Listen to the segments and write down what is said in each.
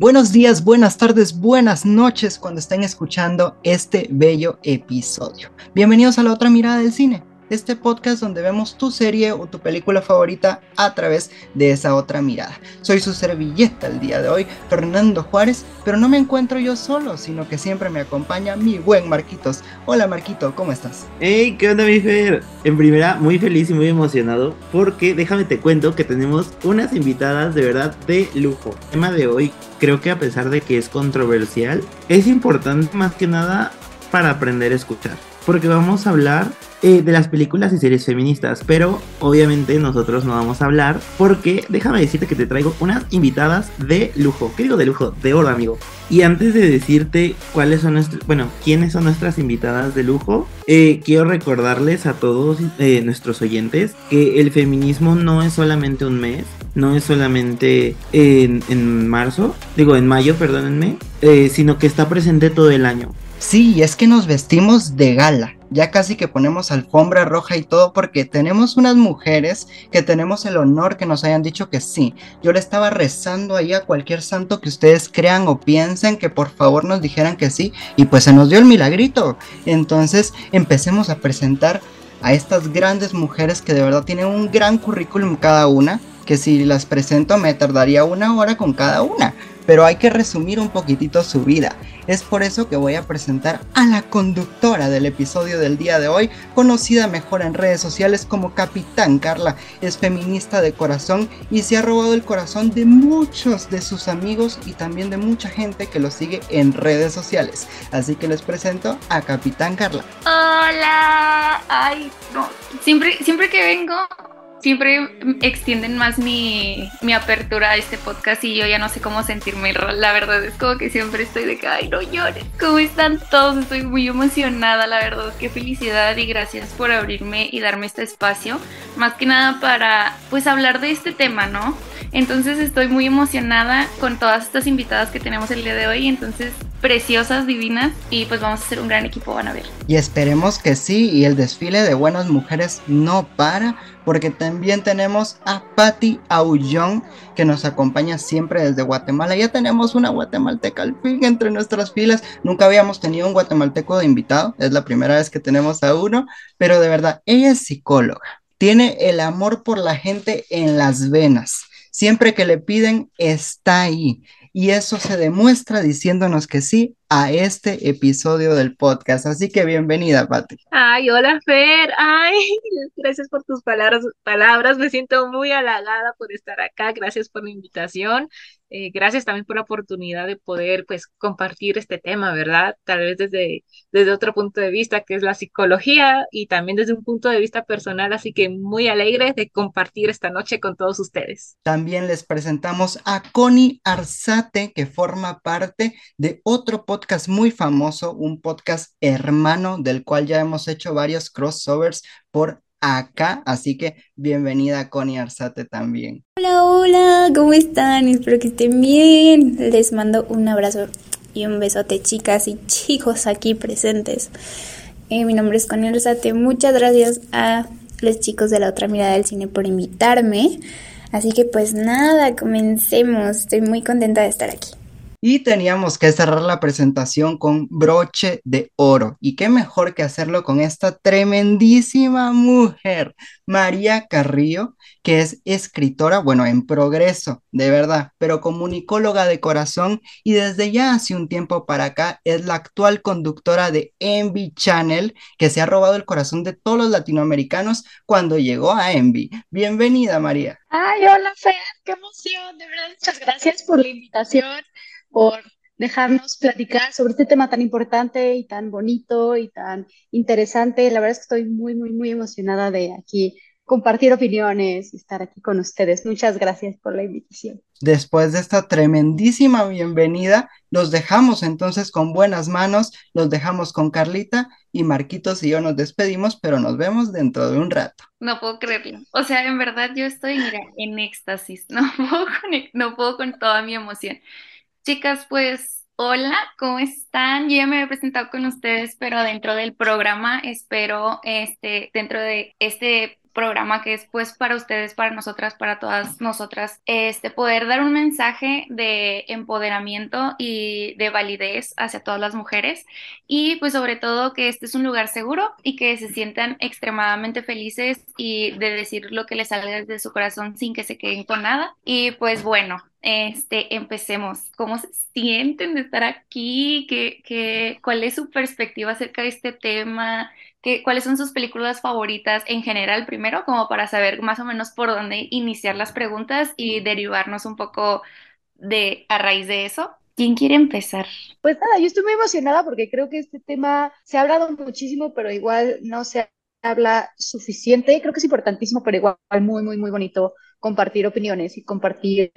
Buenos días, buenas tardes, buenas noches cuando estén escuchando este bello episodio. Bienvenidos a la otra mirada del cine este podcast donde vemos tu serie o tu película favorita a través de esa otra mirada. Soy su servilleta el día de hoy, Fernando Juárez, pero no me encuentro yo solo, sino que siempre me acompaña mi buen Marquitos. Hola Marquito, ¿cómo estás? Hey, ¿qué onda mi Fer? En primera, muy feliz y muy emocionado porque déjame te cuento que tenemos unas invitadas de verdad de lujo. El tema de hoy creo que a pesar de que es controversial, es importante más que nada para aprender a escuchar. Porque vamos a hablar eh, de las películas y series feministas, pero obviamente nosotros no vamos a hablar porque déjame decirte que te traigo unas invitadas de lujo. ¿Qué digo de lujo? De oro, amigo. Y antes de decirte cuáles son nuestras, bueno, quiénes son nuestras invitadas de lujo, eh, quiero recordarles a todos eh, nuestros oyentes que el feminismo no es solamente un mes, no es solamente en, en marzo, digo en mayo, perdónenme, sino que está presente todo el año. Sí, es que nos vestimos de gala. Ya casi que ponemos alfombra roja y todo porque tenemos unas mujeres que tenemos el honor que nos hayan dicho que sí. Yo le estaba rezando ahí a cualquier santo que ustedes crean o piensen que por favor nos dijeran que sí y pues se nos dio el milagrito. Entonces empecemos a presentar a estas grandes mujeres que de verdad tienen un gran currículum cada una, que si las presento me tardaría una hora con cada una pero hay que resumir un poquitito su vida. Es por eso que voy a presentar a la conductora del episodio del día de hoy, conocida mejor en redes sociales como Capitán Carla. Es feminista de corazón y se ha robado el corazón de muchos de sus amigos y también de mucha gente que lo sigue en redes sociales. Así que les presento a Capitán Carla. Hola, ay, no, siempre, siempre que vengo siempre extienden más mi, apertura a este podcast y yo ya no sé cómo sentirme. La verdad es como que siempre estoy de que, ay, no llores. ¿Cómo están todos? Estoy muy emocionada, la verdad. Qué felicidad y gracias por abrirme y darme este espacio. Más que nada para, pues, hablar de este tema, ¿no? Entonces estoy muy emocionada con todas estas invitadas que tenemos el día de hoy. Entonces, preciosas, divinas y pues vamos a ser un gran equipo, van a ver. Y esperemos que sí y el desfile de buenas mujeres no para porque también tenemos a Patti Aullón que nos acompaña siempre desde Guatemala. Ya tenemos una guatemalteca al fin entre nuestras filas. Nunca habíamos tenido un guatemalteco de invitado, es la primera vez que tenemos a uno, pero de verdad, ella es psicóloga. Tiene el amor por la gente en las venas. Siempre que le piden, está ahí. Y eso se demuestra diciéndonos que sí a este episodio del podcast. Así que bienvenida, Pati. Ay, hola, Fer. Ay, gracias por tus palabras, palabras. Me siento muy halagada por estar acá. Gracias por la invitación. Eh, gracias también por la oportunidad de poder pues compartir este tema, ¿verdad? Tal vez desde, desde otro punto de vista que es la psicología y también desde un punto de vista personal, así que muy alegre de compartir esta noche con todos ustedes. También les presentamos a Connie Arzate, que forma parte de otro podcast muy famoso, un podcast hermano del cual ya hemos hecho varios crossovers por acá, así que bienvenida Connie Arzate también. Hola, hola, ¿cómo están? Espero que estén bien. Les mando un abrazo y un besote chicas y chicos aquí presentes. Eh, mi nombre es Connie Arzate, muchas gracias a los chicos de la otra mirada del cine por invitarme. Así que pues nada, comencemos. Estoy muy contenta de estar aquí. Y teníamos que cerrar la presentación con broche de oro. Y qué mejor que hacerlo con esta tremendísima mujer, María Carrillo, que es escritora, bueno, en progreso, de verdad, pero comunicóloga de corazón y desde ya hace un tiempo para acá es la actual conductora de Envy Channel, que se ha robado el corazón de todos los latinoamericanos cuando llegó a Envy. Bienvenida, María. Ay, hola, Fer, qué emoción, de verdad, muchas gracias por la invitación por dejarnos platicar sobre este tema tan importante y tan bonito y tan interesante. La verdad es que estoy muy, muy, muy emocionada de aquí compartir opiniones y estar aquí con ustedes. Muchas gracias por la invitación. Después de esta tremendísima bienvenida, los dejamos entonces con buenas manos, los dejamos con Carlita y Marquitos y yo nos despedimos, pero nos vemos dentro de un rato. No puedo creerlo. O sea, en verdad yo estoy, mira, en éxtasis. No puedo no puedo con toda mi emoción. Chicas, pues hola, ¿cómo están? Yo ya me había presentado con ustedes, pero dentro del programa espero, este, dentro de este programa que es pues para ustedes, para nosotras, para todas nosotras, este poder dar un mensaje de empoderamiento y de validez hacia todas las mujeres y pues sobre todo que este es un lugar seguro y que se sientan extremadamente felices y de decir lo que les salga de su corazón sin que se queden con nada. Y pues bueno, este, empecemos. ¿Cómo se sienten de estar aquí? ¿Qué, qué, cuál es su perspectiva acerca de este tema? ¿Qué, ¿Cuáles son sus películas favoritas en general primero, como para saber más o menos por dónde iniciar las preguntas y derivarnos un poco de a raíz de eso? ¿Quién quiere empezar? Pues nada, yo estoy muy emocionada porque creo que este tema se ha hablado muchísimo, pero igual no se habla suficiente. Creo que es importantísimo, pero igual muy, muy, muy bonito compartir opiniones y compartir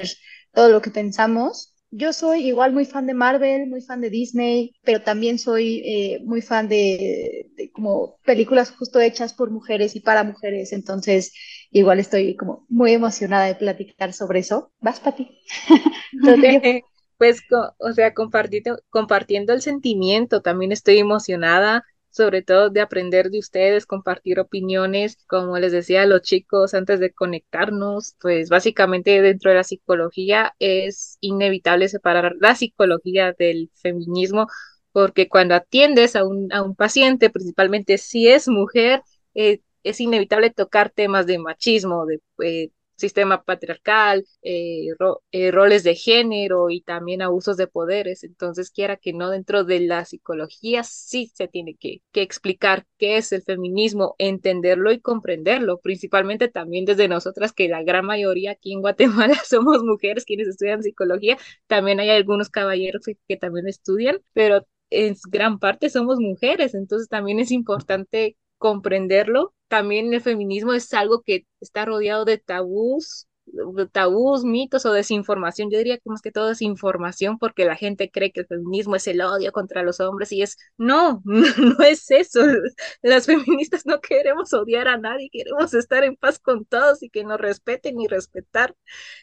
todo lo que pensamos. Yo soy igual muy fan de Marvel, muy fan de Disney, pero también soy eh, muy fan de, como películas justo hechas por mujeres y para mujeres. Entonces, igual estoy como muy emocionada de platicar sobre eso. ¿Vas, Pati? pues, o sea, compartiendo, compartiendo el sentimiento, también estoy emocionada sobre todo de aprender de ustedes, compartir opiniones, como les decía a los chicos antes de conectarnos, pues básicamente dentro de la psicología es inevitable separar la psicología del feminismo, porque cuando atiendes a un, a un paciente, principalmente si es mujer, eh, es inevitable tocar temas de machismo, de eh, sistema patriarcal, eh, eh, roles de género y también abusos de poderes. Entonces, quiera que no, dentro de la psicología sí se tiene que, que explicar qué es el feminismo, entenderlo y comprenderlo, principalmente también desde nosotras, que la gran mayoría aquí en Guatemala somos mujeres quienes estudian psicología. También hay algunos caballeros que, que también estudian, pero en gran parte somos mujeres, entonces también es importante comprenderlo. También el feminismo es algo que está rodeado de tabús, de tabús, mitos o desinformación. Yo diría que más que todo es información porque la gente cree que el feminismo es el odio contra los hombres y es, no, no es eso. Las feministas no queremos odiar a nadie, queremos estar en paz con todos y que nos respeten y respetar.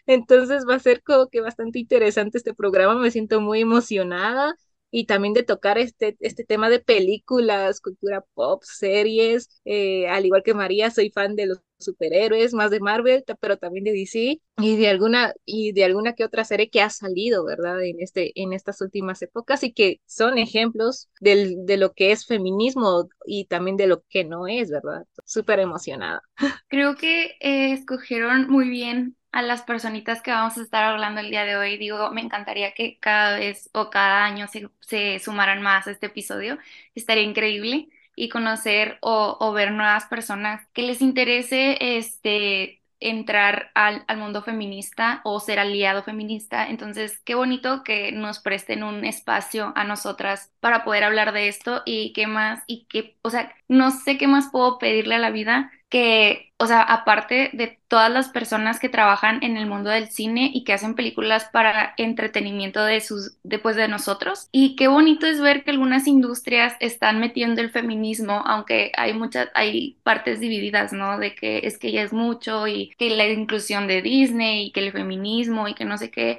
Entonces va a ser como que bastante interesante este programa, me siento muy emocionada y también de tocar este, este tema de películas, cultura pop, series, eh, al igual que María, soy fan de los superhéroes, más de Marvel, pero también de DC y de alguna y de alguna que otra serie que ha salido, ¿verdad? En este en estas últimas épocas y que son ejemplos del, de lo que es feminismo y también de lo que no es, ¿verdad? Súper emocionada. Creo que eh, escogieron muy bien a las personitas que vamos a estar hablando el día de hoy. Digo, me encantaría que cada vez o cada año se, se sumaran más a este episodio. Estaría increíble y conocer o, o, ver nuevas personas que les interese este entrar al, al, mundo feminista o ser aliado feminista. Entonces, qué bonito que nos presten un espacio a nosotras para poder hablar de esto y qué más, y qué, o sea, no sé qué más puedo pedirle a la vida que, o sea, aparte de todas las personas que trabajan en el mundo del cine y que hacen películas para entretenimiento de sus, después de nosotros. Y qué bonito es ver que algunas industrias están metiendo el feminismo, aunque hay muchas, hay partes divididas, ¿no? De que es que ya es mucho y que la inclusión de Disney y que el feminismo y que no sé qué.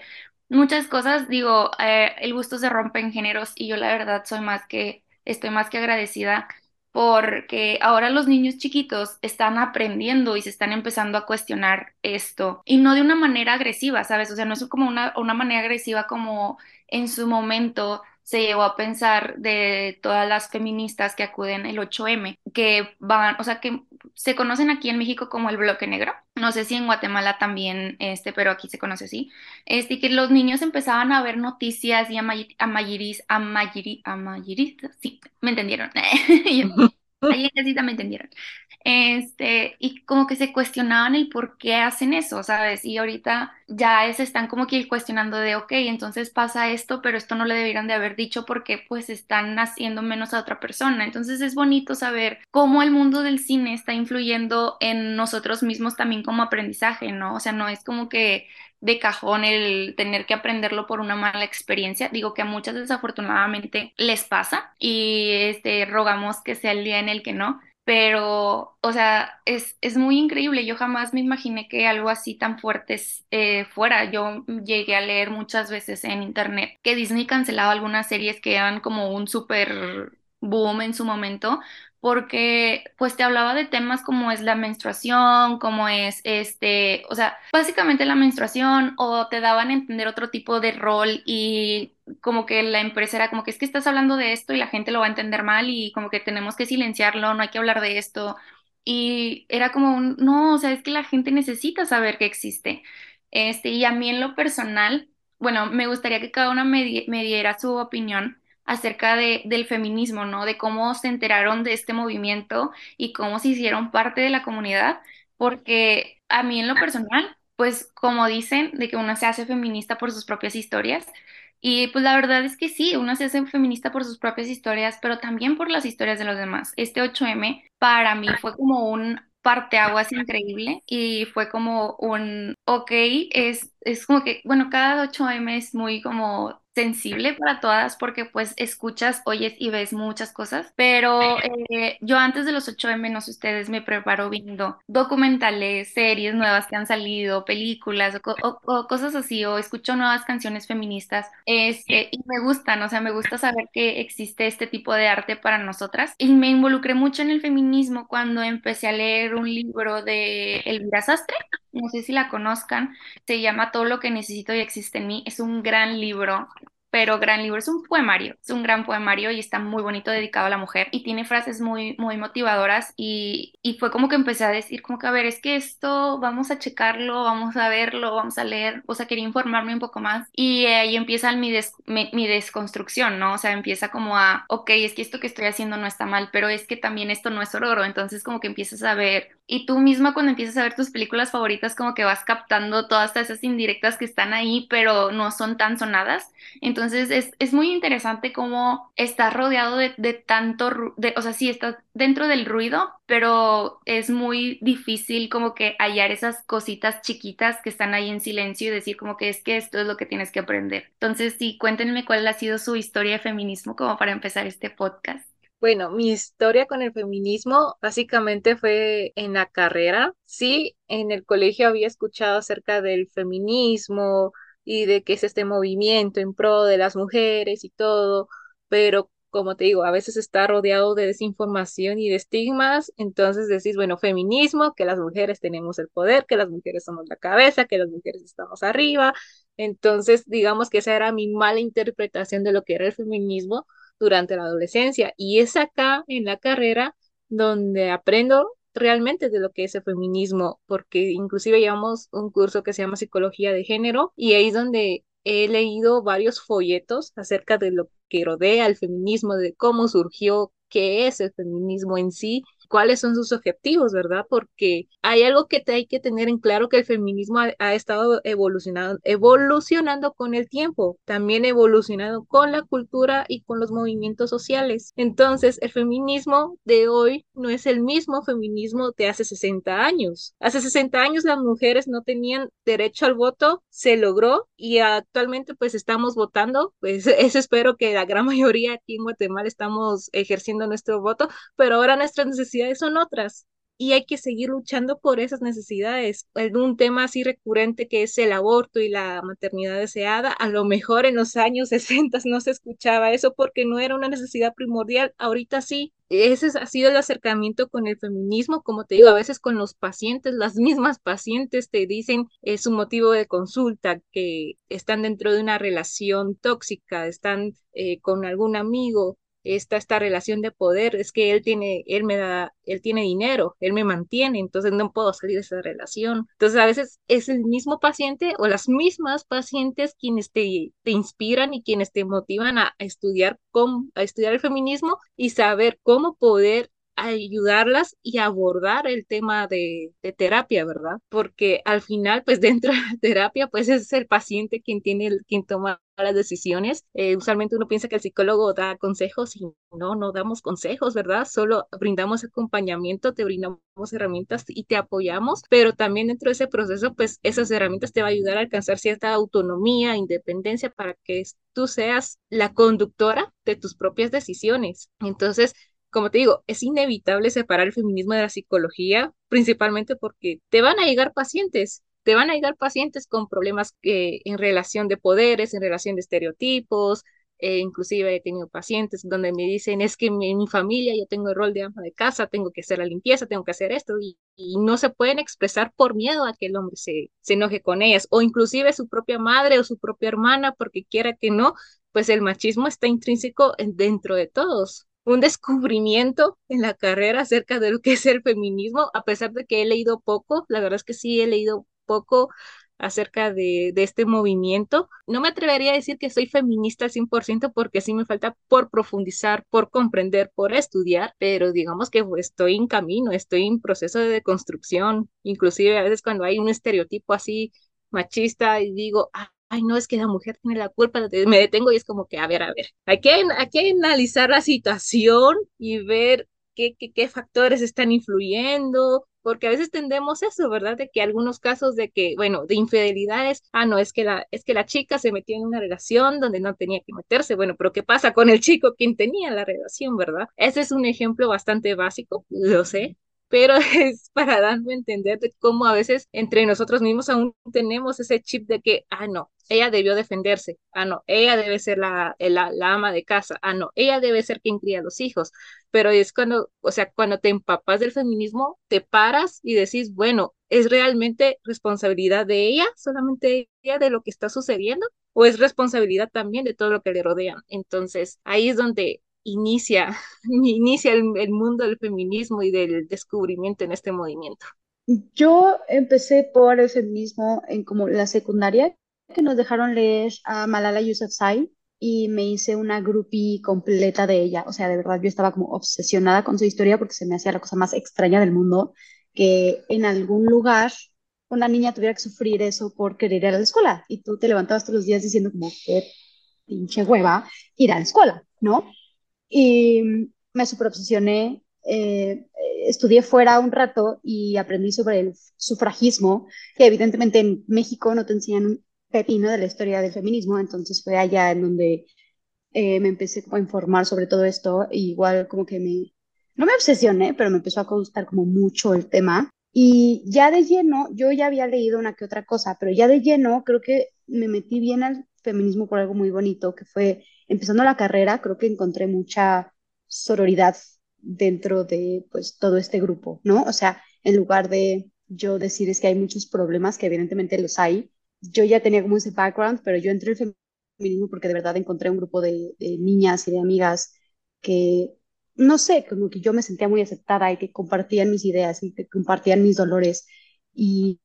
Muchas cosas, digo, eh, el gusto se rompe en géneros y yo la verdad soy más que, estoy más que agradecida porque ahora los niños chiquitos están aprendiendo y se están empezando a cuestionar esto y no de una manera agresiva, ¿sabes? O sea, no es como una, una manera agresiva como en su momento se llegó a pensar de todas las feministas que acuden el 8M, que van, o sea, que se conocen aquí en México como el bloque negro. No sé si en Guatemala también, este, pero aquí se conoce así. Este, que los niños empezaban a ver noticias y a Mayiris, a Mayiris, a Mayiris, sí, me entendieron. Ahí me entendieron. Este, y como que se cuestionaban el por qué hacen eso, ¿sabes? Y ahorita ya se están como que cuestionando de, ok, entonces pasa esto, pero esto no le debieran de haber dicho porque pues están haciendo menos a otra persona. Entonces es bonito saber cómo el mundo del cine está influyendo en nosotros mismos también como aprendizaje, ¿no? O sea, no es como que de cajón el tener que aprenderlo por una mala experiencia. Digo que a muchas desafortunadamente les pasa y este, rogamos que sea el día en el que no pero, o sea, es, es muy increíble. Yo jamás me imaginé que algo así tan fuerte eh, fuera. Yo llegué a leer muchas veces en internet que Disney cancelaba algunas series que eran como un súper boom en su momento, porque pues te hablaba de temas como es la menstruación, como es este, o sea, básicamente la menstruación o te daban a entender otro tipo de rol y como que la empresa era como que es que estás hablando de esto y la gente lo va a entender mal y como que tenemos que silenciarlo, no hay que hablar de esto. Y era como un, no, o sea, es que la gente necesita saber que existe. Este, y a mí en lo personal, bueno, me gustaría que cada una me, me diera su opinión acerca de, del feminismo, ¿no? De cómo se enteraron de este movimiento y cómo se hicieron parte de la comunidad, porque a mí en lo personal, pues como dicen, de que una se hace feminista por sus propias historias, y pues la verdad es que sí, una se hace feminista por sus propias historias, pero también por las historias de los demás. Este 8M para mí fue como un parteaguas increíble y fue como un, ok, es, es como que, bueno, cada 8M es muy como sensible para todas porque pues escuchas, oyes y ves muchas cosas, pero eh, yo antes de los 8M, no sé ustedes, me preparo viendo documentales, series nuevas que han salido, películas o, co- o- o cosas así, o escucho nuevas canciones feministas, este, y me gustan, o sea, me gusta saber que existe este tipo de arte para nosotras y me involucré mucho en el feminismo cuando empecé a leer un libro de Elvira Sastre, no sé si la conozcan, se llama Todo lo que necesito y existe en mí. Es un gran libro, pero gran libro. Es un poemario, es un gran poemario y está muy bonito dedicado a la mujer y tiene frases muy, muy motivadoras y, y fue como que empecé a decir como que, a ver, es que esto vamos a checarlo, vamos a verlo, vamos a leer, o sea, quería informarme un poco más y ahí empieza mi, des- mi, mi desconstrucción, ¿no? O sea, empieza como a, ok, es que esto que estoy haciendo no está mal, pero es que también esto no es ororo, entonces como que empiezas a ver y tú misma cuando empiezas a ver tus películas favoritas como que vas captando todas esas indirectas que están ahí, pero no son tan sonadas. Entonces es, es muy interesante cómo estás rodeado de, de tanto, de, o sea, sí, estás dentro del ruido, pero es muy difícil como que hallar esas cositas chiquitas que están ahí en silencio y decir como que es que esto es lo que tienes que aprender. Entonces sí, cuéntenme cuál ha sido su historia de feminismo como para empezar este podcast. Bueno, mi historia con el feminismo básicamente fue en la carrera. Sí, en el colegio había escuchado acerca del feminismo y de que es este movimiento en pro de las mujeres y todo, pero como te digo, a veces está rodeado de desinformación y de estigmas, entonces decís, bueno, feminismo, que las mujeres tenemos el poder, que las mujeres somos la cabeza, que las mujeres estamos arriba, entonces digamos que esa era mi mala interpretación de lo que era el feminismo durante la adolescencia. Y es acá en la carrera donde aprendo realmente de lo que es el feminismo, porque inclusive llevamos un curso que se llama Psicología de Género y ahí es donde he leído varios folletos acerca de lo que rodea el feminismo, de cómo surgió, qué es el feminismo en sí cuáles son sus objetivos, ¿verdad? Porque hay algo que te hay que tener en claro que el feminismo ha, ha estado evolucionando, evolucionando con el tiempo, también evolucionando con la cultura y con los movimientos sociales. Entonces, el feminismo de hoy no es el mismo feminismo de hace 60 años. Hace 60 años las mujeres no tenían derecho al voto, se logró y actualmente pues estamos votando, pues eso espero que la gran mayoría aquí en Guatemala estamos ejerciendo nuestro voto, pero ahora nuestras necesidades son otras y hay que seguir luchando por esas necesidades. Un tema así recurrente que es el aborto y la maternidad deseada, a lo mejor en los años 60 no se escuchaba eso porque no era una necesidad primordial, ahorita sí. Ese ha sido el acercamiento con el feminismo, como te digo, a veces con los pacientes, las mismas pacientes te dicen eh, su motivo de consulta, que están dentro de una relación tóxica, están eh, con algún amigo, esta, esta relación de poder, es que él tiene, él me da, él tiene dinero, él me mantiene, entonces no puedo salir de esa relación. Entonces a veces es el mismo paciente o las mismas pacientes quienes te, te inspiran y quienes te motivan a, estudiar cómo, a estudiar el feminismo y saber cómo poder ayudarlas y abordar el tema de, terapia, ¿verdad? Porque al final, pues dentro de la terapia, pues es el paciente quien tiene, el, quien toma las decisiones. Eh, usualmente uno piensa que el psicólogo da consejos y no, no damos consejos, ¿verdad? Solo brindamos acompañamiento, te brindamos herramientas y te apoyamos, pero también dentro de ese proceso, pues esas herramientas te va a ayudar a alcanzar cierta autonomía, independencia para que tú seas la conductora de tus propias decisiones. Entonces, como te digo, es inevitable separar el feminismo de la psicología, principalmente porque te van a llegar pacientes, te van a llegar pacientes con problemas que, en relación de poderes, en relación de estereotipos, eh, inclusive he tenido pacientes donde me dicen, es que en mi, familia yo tengo el rol de ama de casa, tengo que hacer la limpieza, tengo que hacer esto, y, y no se pueden expresar por miedo a que el hombre se, se enoje con ellas, o inclusive su propia madre o su propia hermana, porque quiera que no, pues el machismo está intrínseco dentro de todos. Un descubrimiento en la carrera acerca de lo que es el feminismo, a pesar de que he leído poco, la verdad es que sí he leído poco acerca de, de, este movimiento. No me atrevería a decir que soy feminista al 100% porque sí me falta por profundizar, por comprender, por estudiar, pero digamos que estoy en camino, estoy en proceso de deconstrucción, inclusive a veces cuando hay un estereotipo así machista y digo, ay, no, es que la mujer tiene la culpa, me detengo y es como que, a ver, a ver, hay que, hay que analizar la situación y ver qué, qué, qué factores están influyendo, porque a veces tendemos eso, ¿verdad? De que algunos casos de que, bueno, de infidelidades, ah, no, es que la, es que la chica se metió en una relación donde no tenía que meterse, bueno, pero ¿qué pasa con el chico quien tenía la relación, ¿verdad? Ese es un ejemplo bastante básico, lo sé, pero es para darme a entender de cómo a veces entre nosotros mismos aún tenemos ese chip de que, ah, no, ella debió defenderse, ah, no, ella debe ser la, la, la, ama de casa, ah, no, ella debe ser quien cría los hijos, pero es cuando, o sea, cuando te empapas del feminismo, te paras y decís, bueno, ¿es realmente responsabilidad de ella, solamente ella de lo que está sucediendo? ¿O es responsabilidad también de todo lo que le rodea? Entonces, ahí es donde inicia, inicia el, mundo del feminismo y del descubrimiento en este movimiento? Yo empecé por el feminismo en como la secundaria, que nos dejaron leer a Malala Yousafzai y me hice una groupie completa de ella. O sea, de verdad yo estaba como obsesionada con su historia porque se me hacía la cosa más extraña del mundo, que en algún lugar una niña tuviera que sufrir eso por querer ir a la escuela y tú te levantabas todos los días diciendo como que pinche hueva ir a la escuela, ¿no? Y me super obsesioné. Eh, estudié fuera un rato y aprendí sobre el sufragismo, que evidentemente en México no te enseñan un pepino de la historia del feminismo, entonces fue allá en donde eh, me empecé a informar sobre todo esto, igual como que me, no me obsesioné, pero me empezó a gustar como mucho el tema. Y ya de lleno, yo ya había leído una que otra cosa, pero ya de lleno creo que me metí bien al feminismo por algo muy bonito, que fue empezando la carrera, creo que encontré mucha sororidad dentro de pues todo este grupo, ¿no? O sea, en lugar de yo decir es que hay muchos problemas, que evidentemente los hay, yo ya tenía como ese background, pero yo entré al feminismo porque de verdad encontré un grupo de, niñas y de amigas que, no sé, como que yo me sentía muy aceptada y que compartían mis ideas y que compartían mis dolores. y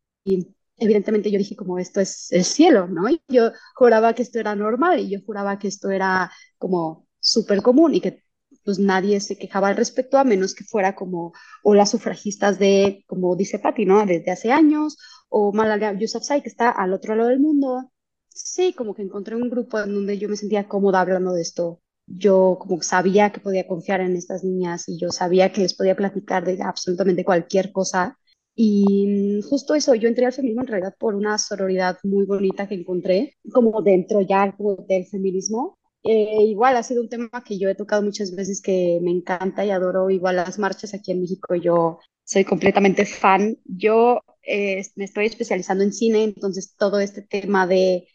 evidentemente yo dije como esto es el cielo, ¿no? Y yo juraba que esto era normal y yo juraba que esto era como súper común y que pues nadie se quejaba al respecto a menos que fuera como o las sufragistas de, como dice Patti, ¿no? Desde hace años o Malala Yousafzai que está al otro lado del mundo. Sí, como que encontré un grupo en donde yo me sentía cómoda hablando de esto. Yo como sabía que podía confiar en estas niñas y yo sabía que les podía platicar de absolutamente cualquier cosa y justo eso, yo entré al feminismo en realidad por una sororidad muy bonita que encontré, como dentro ya del feminismo. Eh, igual ha sido un tema que yo he tocado muchas veces que me encanta y adoro. Igual las marchas aquí en México, yo soy completamente fan. Yo eh, me estoy especializando en cine, entonces todo este tema de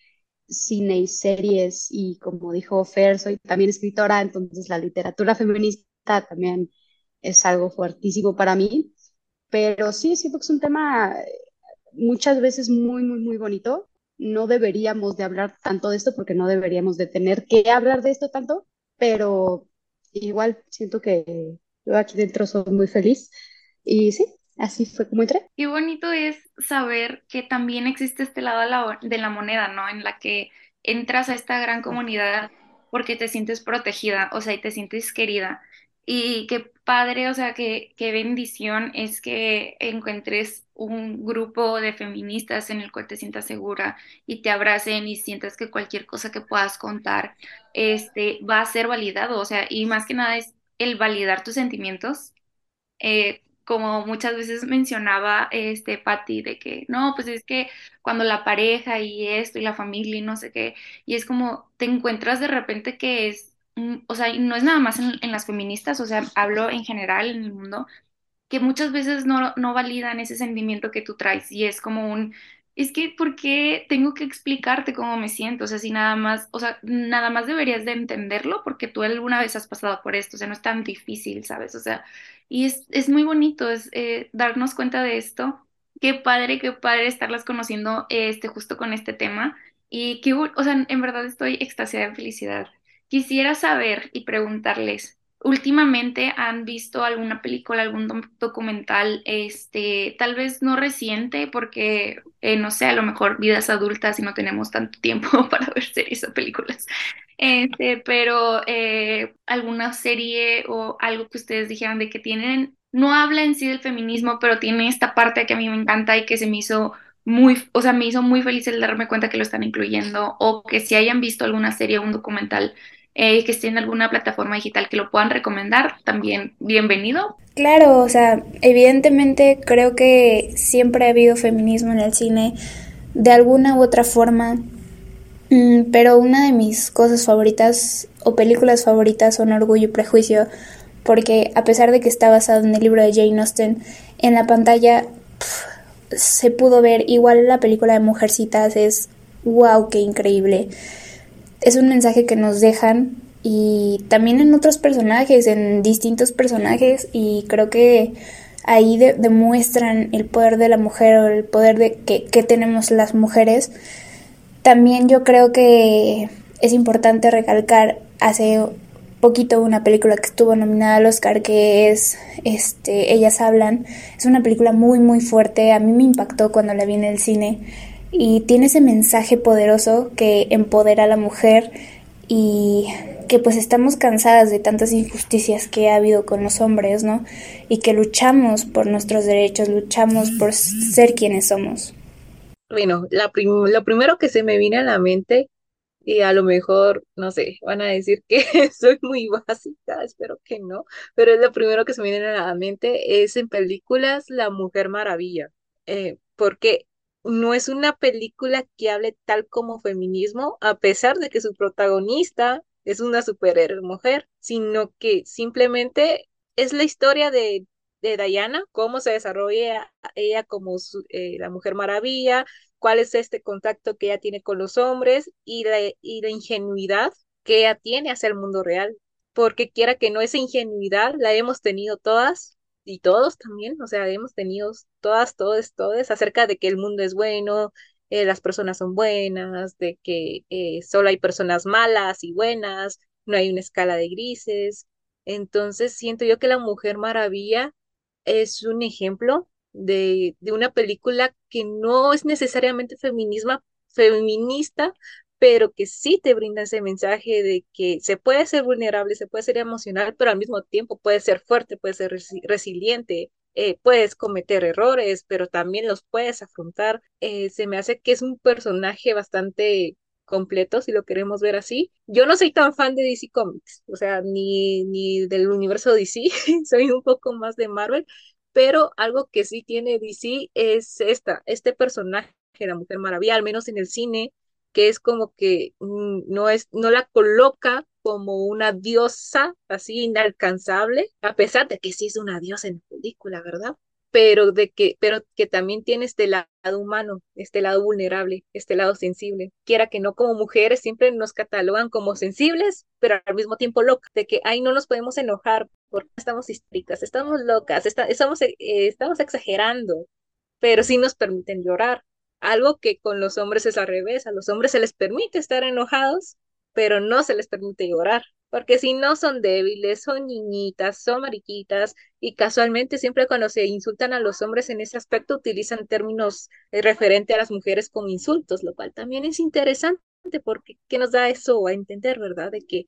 cine y series y como dijo Fer, soy también escritora, entonces la literatura feminista también es algo fuertísimo para mí. Pero sí, siento que es un tema eh, muchas veces muy, muy, muy bonito. No deberíamos de hablar tanto de esto porque no deberíamos de tener que hablar de esto tanto, pero igual siento que yo aquí dentro soy muy feliz y sí, así fue como entré. Qué bonito es saber que también existe este lado de la moneda, ¿no? En la que entras a esta gran comunidad porque te sientes protegida, o sea, y te sientes querida. Y qué padre, o sea, qué, qué bendición es que encuentres un grupo de feministas en el cual te sientas segura y te abracen y sientas que cualquier cosa que puedas contar este, va a ser validado, o sea, y más que nada es el validar tus sentimientos. Eh, como muchas veces mencionaba este Patty, de que no, pues es que cuando la pareja y esto y la familia y no sé qué, y es como te encuentras de repente que es o sea, no es nada más en, las feministas, o sea, hablo en general en el mundo, que muchas veces no, no validan ese sentimiento que tú traes y es como un, es que ¿por qué tengo que explicarte cómo me siento? O sea, si nada más, o sea, nada más deberías de entenderlo porque tú alguna vez has pasado por esto, o sea, no es tan difícil, ¿sabes? O sea, y es, es muy bonito es, eh, darnos cuenta de esto. Qué padre, qué padre estarlas conociendo este, justo con este tema. Y que, o sea, en verdad estoy extasiada en felicidad. Quisiera saber y preguntarles, últimamente han visto alguna película, algún documental, este, tal vez no reciente, porque eh, no sé, a lo mejor vidas adultas y no tenemos tanto tiempo para ver series o películas. Este, pero eh, alguna serie o algo que ustedes dijeran de que tienen, no habla en sí del feminismo, pero tiene esta parte que a mí me encanta y que se me hizo muy, o sea, me hizo muy feliz el darme cuenta que lo están incluyendo o que si hayan visto alguna serie o un documental eh, que esté en alguna plataforma digital que lo puedan recomendar, también bienvenido. Claro, o sea, evidentemente creo que siempre ha habido feminismo en el cine de alguna u otra forma, mm, pero una de mis cosas favoritas o películas favoritas son Orgullo y Prejuicio, porque a pesar de que está basado en el libro de Jane Austen, en la pantalla se pudo ver igual la película de Mujercitas es wow, qué increíble es un mensaje que nos dejan y también en otros personajes, en distintos personajes y creo que ahí demuestran el poder de la mujer o el poder de que, que tenemos las mujeres. También yo creo que es importante recalcar hace poquito una película que estuvo nominada al Oscar que es este Ellas hablan. Es una película muy muy fuerte, a mí me impactó cuando la vi en el cine y tiene ese mensaje poderoso que empodera a la mujer y que pues estamos cansadas de tantas injusticias que ha habido con los hombres, ¿no? Y que luchamos por nuestros derechos, luchamos por ser quienes somos. Bueno, lo primero que se me viene a la mente, y a lo mejor, no sé, van a decir que soy muy básica, espero que no, pero es lo primero que se me viene a la mente, es en películas La Mujer Maravilla, eh, porque no es una película que hable tal como feminismo, a pesar de que su protagonista es una superhéroe mujer, sino que simplemente es la historia de, de Diana, cómo se desarrolla ella como eh, la Mujer Maravilla, cuál es este contacto que ella tiene con los hombres y la, y la ingenuidad que ella tiene hacia el mundo real. Porque quiera que no, esa ingenuidad la hemos tenido todas y todos también, o sea, hemos tenido todas, todos, todos acerca de que el mundo es bueno, eh, las personas son buenas, de que eh, solo hay personas malas y buenas, no hay una escala de grises. Entonces siento yo que La Mujer Maravilla es un ejemplo de, de una película que no es necesariamente feminista, pero que sí te brinda ese mensaje de que se puede ser vulnerable, se puede ser emocional, pero al mismo tiempo puede ser fuerte, puede ser resiliente, eh, puedes cometer errores, pero también los puedes afrontar. Eh, se me hace que es un personaje bastante completo, si lo queremos ver así. Yo no soy tan fan de DC Comics, o sea, ni, ni del universo DC, soy un poco más de Marvel, pero algo que sí tiene DC es esta, este personaje, la Mujer Maravilla, al menos en el cine, que es como que mm, no es, no la coloca como una diosa así inalcanzable, a pesar de que sí es una diosa en la película, ¿verdad? Pero de que, pero que también tiene este lado humano, este lado vulnerable, este lado sensible. Quiera que no, como mujeres siempre nos catalogan como sensibles, pero al mismo tiempo locas, de que ahí no nos podemos enojar porque estamos históricas, estamos locas, estamos, eh, estamos exagerando, pero sí nos permiten llorar algo que con los hombres es al revés, a los hombres se les permite estar enojados, pero no se les permite llorar, porque si no son débiles, son niñitas, son mariquitas, y casualmente siempre cuando se insultan a los hombres en ese aspecto utilizan términos eh, referente a las mujeres como insultos, lo cual también es interesante porque ¿qué nos da eso a entender, verdad? De que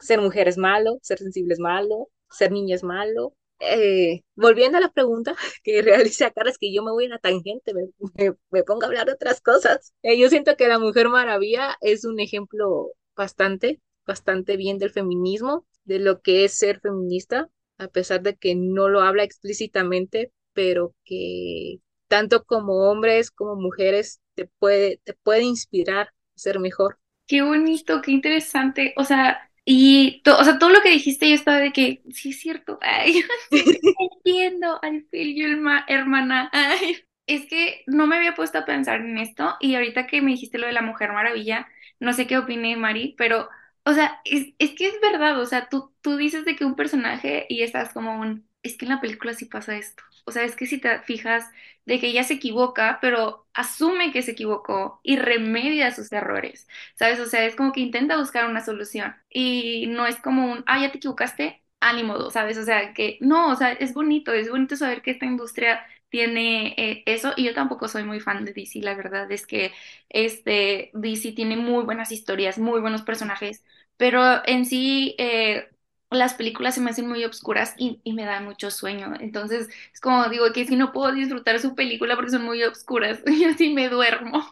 ser mujer es malo, ser sensible es malo, ser niña es malo, eh, volviendo a la pregunta que realice acá, es que yo me voy a la tangente, me, me, pongo a hablar de otras cosas. Eh, yo siento que la Mujer Maravilla es un ejemplo bastante, bastante bien del feminismo, de lo que es ser feminista, a pesar de que no lo habla explícitamente, pero que tanto como hombres como mujeres te puede, te puede inspirar a ser mejor. Qué bonito, qué interesante. O sea, y, o sea, todo lo que dijiste yo estaba de que, sí es cierto, ay, entiendo, I feel you, hermana, ay. es que no me había puesto a pensar en esto y ahorita que me dijiste lo de la Mujer Maravilla, no sé qué opine Mari, pero, o sea, es, es que es verdad, o sea, tú, tú dices de que un personaje y estás como un, es que en la película sí pasa esto. O sea, es que si te fijas de que ella se equivoca, pero asume que se equivocó y remedia sus errores, ¿sabes? O sea, es como que intenta buscar una solución y no es como un, ah, ya te equivocaste, ánimo, ¿sabes? O sea, que no, o sea, es bonito, es bonito saber que esta industria tiene eh, eso y yo tampoco soy muy fan de DC, la verdad es que este DC tiene muy buenas historias, muy buenos personajes, pero en sí eh, las películas se me hacen muy obscuras y, y me da mucho sueño, entonces es como digo que si no puedo disfrutar su película porque son muy obscuras, yo sí me duermo.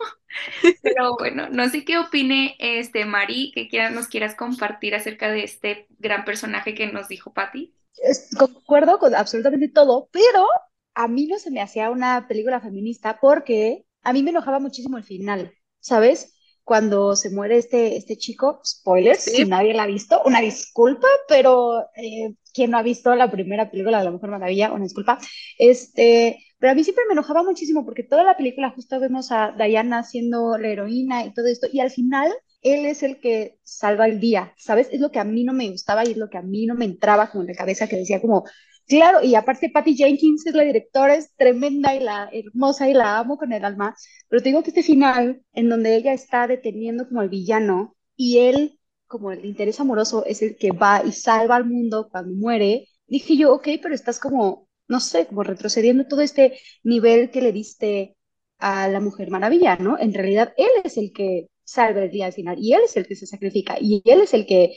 Pero bueno, no sé qué opine este Mari, que quieras, nos quieras compartir acerca de este gran personaje que nos dijo Patty. Concuerdo con absolutamente todo, pero a mí no se me hacía una película feminista porque a mí me enojaba muchísimo el final, ¿sabes? Cuando se muere este, este chico, spoilers, Sí. si nadie la ha visto, una disculpa, pero eh, quien no ha visto la primera película de La Mujer Maravilla, una disculpa, este, pero a mí siempre me enojaba muchísimo porque toda la película justo vemos a Diana siendo la heroína y todo esto, y al final él es el que salva el día, ¿sabes? Es lo que a mí no me gustaba y es lo que a mí no me entraba como en la cabeza, que decía como, claro, y aparte Patty Jenkins es la directora, es tremenda y la hermosa y la amo con el alma, pero te digo que este final, en donde ella está deteniendo como al villano y él, como el interés amoroso, es el que va y salva al mundo cuando muere, dije yo, ok, pero estás como, no sé, como retrocediendo todo este nivel que le diste a la Mujer Maravilla, ¿no? En realidad él es el que salva el día al final y él es el que se sacrifica y él es el que,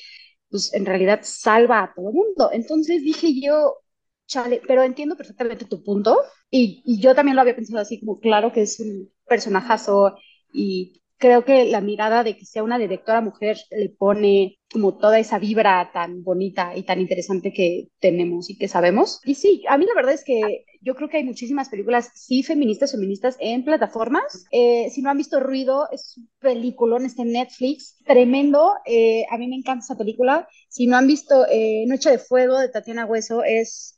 pues, en realidad salva a todo el mundo. Entonces dije yo, chale, pero entiendo perfectamente tu punto y, y yo también lo había pensado así, como claro que es un personajazo y creo que la mirada de que sea una directora mujer le pone como toda esa vibra tan bonita y tan interesante que tenemos y que sabemos. Y sí, a mí la verdad es que yo creo que hay muchísimas películas, sí, feministas, feministas en plataformas. Eh, si no han visto Ruido, es un peliculón, está en Netflix, tremendo. Eh, a mí me encanta esa película. Si no han visto eh, Noche de Fuego de Tatiana Hueso, es...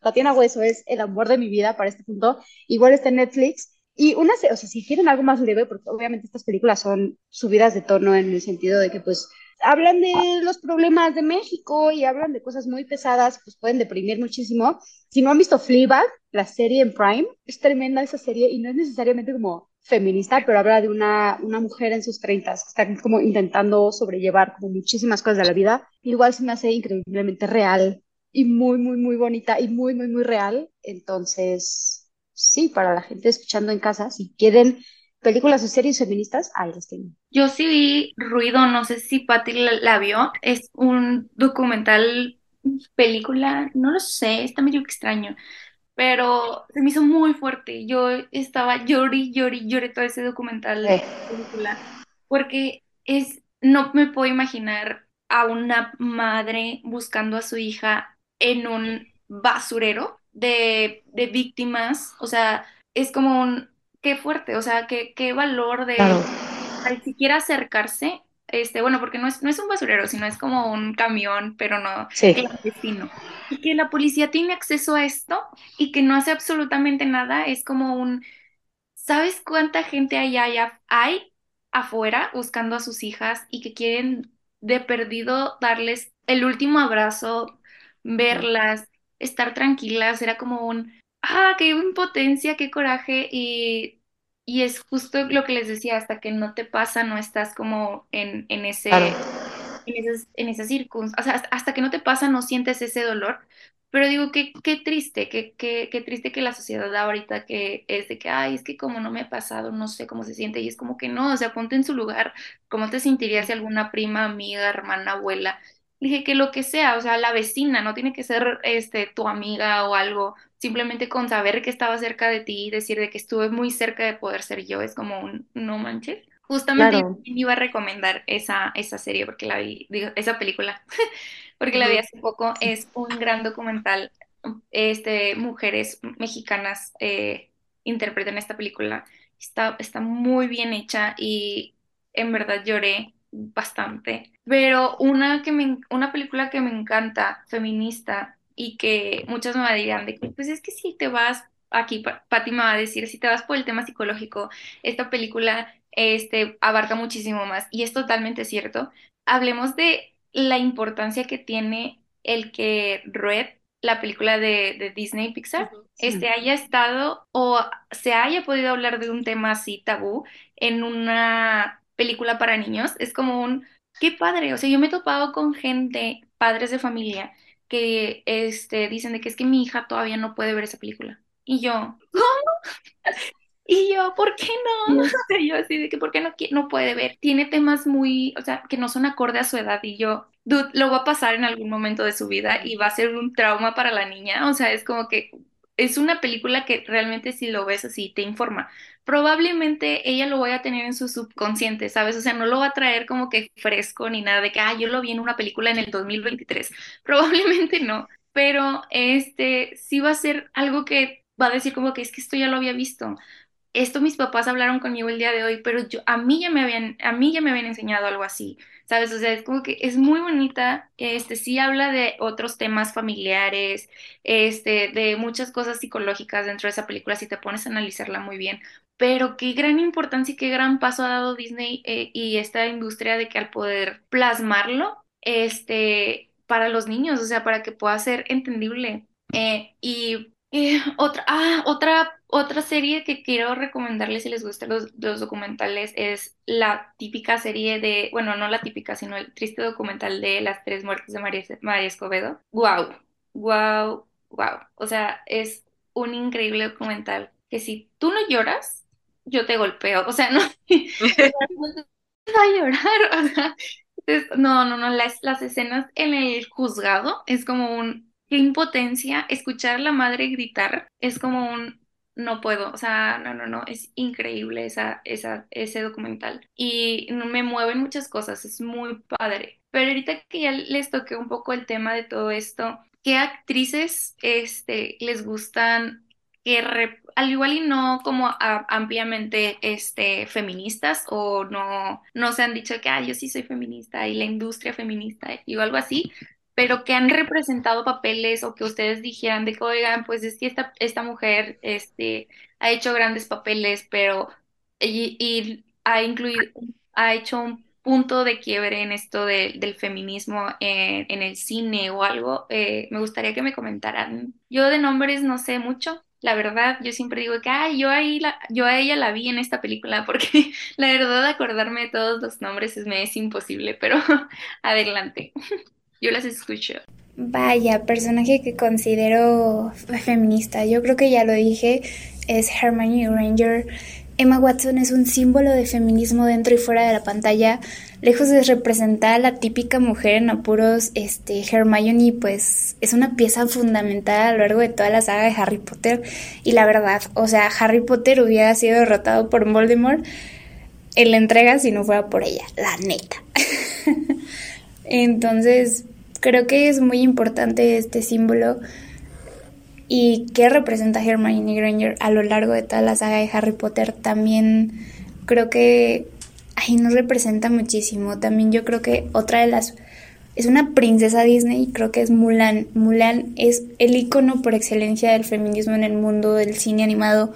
Tatiana Hueso es el amor de mi vida para este punto. Igual está en Netflix. Y una, o sea, si quieren algo más leve, porque obviamente estas películas son subidas de tono en el sentido de que pues hablan de los problemas de México y hablan de cosas muy pesadas, pues pueden deprimir muchísimo. Si no han visto Fleabag, la serie en Prime, es tremenda esa serie y no es necesariamente como feminista, pero habla de una, una mujer en sus treintas que está como intentando sobrellevar como muchísimas cosas de la vida. Igual se me hace increíblemente real y muy, muy, muy bonita y muy, muy, muy real. Entonces, sí, para la gente escuchando en casa, si quieren películas o series feministas, ahí las tengo. Yo sí vi Ruido, no sé si Patty la, la vio, es un documental, película, no lo sé, está medio extraño, pero se me hizo muy fuerte. Yo estaba llori, llori, lloré todo ese documental, Eh, película, porque es, no me puedo imaginar a una madre buscando a su hija en un basurero de, de víctimas, o sea, es como un, qué fuerte, o sea, qué, qué valor de claro. al siquiera acercarse, este, bueno, porque no es, no es un basurero, sino es como un camión, pero no Sí, clandestino. Y que la policía tiene acceso a esto y que no hace absolutamente nada, es como un, ¿sabes cuánta gente hay, allá- hay afuera buscando a sus hijas y que quieren de perdido darles el último abrazo, verlas, estar tranquilas? Era como un, ah, qué impotencia, qué coraje y, y es justo lo que les decía, hasta que no te pasa, no estás como en, en ese claro. en esas, en esas circunstancias, o sea, hasta, hasta que no te pasa no sientes ese dolor, pero digo, qué, qué triste, qué, qué, qué triste que la sociedad ahorita que es de que, ay, es que como no me ha pasado, no sé cómo se siente, y es como que no, o sea, ponte en su lugar, cómo te sentirías si alguna prima, amiga, hermana, abuela, dije que lo que sea, o sea, la vecina, no tiene que ser este, tu amiga o algo, simplemente con saber que estaba cerca de ti y decir de que estuve muy cerca de poder ser yo, es como un no manches. Justamente Claro. iba a recomendar esa, esa serie porque la vi, digo, esa película, porque la vi hace poco. Es un gran documental. Este, mujeres mexicanas eh, interpretan esta película. Está, está muy bien hecha y en verdad lloré bastante. Pero una, que me, una película que me encanta, feminista, y que muchas me dirán de que, pues es que si te vas aquí Pati me va a decir, si te vas por el tema psicológico, esta película este, abarca muchísimo más y es totalmente cierto. Hablemos de la importancia que tiene el que Red, la película de, de Disney Pixar, este, haya estado o se haya podido hablar de un tema así tabú en una película para niños. Es como un, qué padre, o sea, yo me he topado con gente, padres de familia, que este, dicen de que es que mi hija todavía no puede ver esa película. Y yo, ¿cómo? Y yo, ¿por qué no? O yo así de que, ¿por qué no, no puede ver? Tiene temas muy, o sea, que no son acorde a su edad y yo, dude, lo va a pasar en algún momento de su vida y va a ser un trauma para la niña. O sea, es como que es una película que realmente si lo ves así te informa. Probablemente ella lo vaya a tener en su subconsciente, ¿sabes? O sea, no lo va a traer como que fresco ni nada de que, ah, yo lo vi en una película en el 2023. Probablemente no, pero este sí va a ser algo que va a decir como que es que esto ya lo había visto esto mis papás hablaron conmigo el día de hoy, pero yo, a mí ya me habían, a mí ya me habían enseñado algo así, ¿sabes? O sea, es como que es muy bonita, este, sí habla de otros temas familiares, este, de muchas cosas psicológicas dentro de esa película, si te pones a analizarla muy bien, pero qué gran importancia y qué gran paso ha dado Disney eh, y esta industria de que al poder plasmarlo, este, para los niños, o sea, para que pueda ser entendible. Eh, y eh, otra, ah, otra, otra serie que quiero recomendarles si les gustan los, los, documentales es la típica serie de, bueno, no la típica, sino el triste documental de las tres muertes de María, María Escobedo. ¡Wow! ¡Wow! ¡Wow! O sea, es un increíble documental que si tú no lloras, yo te golpeo. O sea, no, va a llorar. O sea, no, no, no, las, las escenas en el juzgado es como un qué impotencia escuchar a la madre gritar es como un no puedo, o sea, no, no, no, es increíble esa, esa, ese documental y me mueven muchas cosas, es muy padre. Pero ahorita que ya les toqué un poco el tema de todo esto, ¿qué actrices este, les gustan que al igual y no como ampliamente este, feministas o no, no se han dicho que ah, yo sí soy feminista y la industria feminista y algo así, pero que han representado papeles o que ustedes dijeran de que, oigan, pues es que esta, esta mujer este, ha hecho grandes papeles, pero y, ha incluido, ha hecho un punto de quiebre en esto del feminismo en, el cine o algo, eh, me gustaría que me comentaran. Yo de nombres no sé mucho, la verdad, yo siempre digo que, ay, yo ahí yo a ella la vi en esta película, porque la verdad acordarme de todos los nombres es, me es imposible, pero adelante. Yo las escucho. Vaya, personaje que considero feminista. Yo creo que ya lo dije, es Hermione Granger. Emma Watson es un símbolo de feminismo dentro y fuera de la pantalla. Lejos de representar a la típica mujer en apuros, este, Hermione pues es una pieza fundamental a lo largo de toda la saga de Harry Potter. Y la verdad, o sea, Harry Potter hubiera sido derrotado por Voldemort en la entrega si no fuera por ella, la neta. Entonces, creo que es muy importante este símbolo y qué representa Hermione Granger a lo largo de toda la saga de Harry Potter también creo que ahí nos representa muchísimo. También yo creo que otra de las es una princesa Disney, creo que es Mulan. Mulan es el icono por excelencia del feminismo en el mundo del cine animado.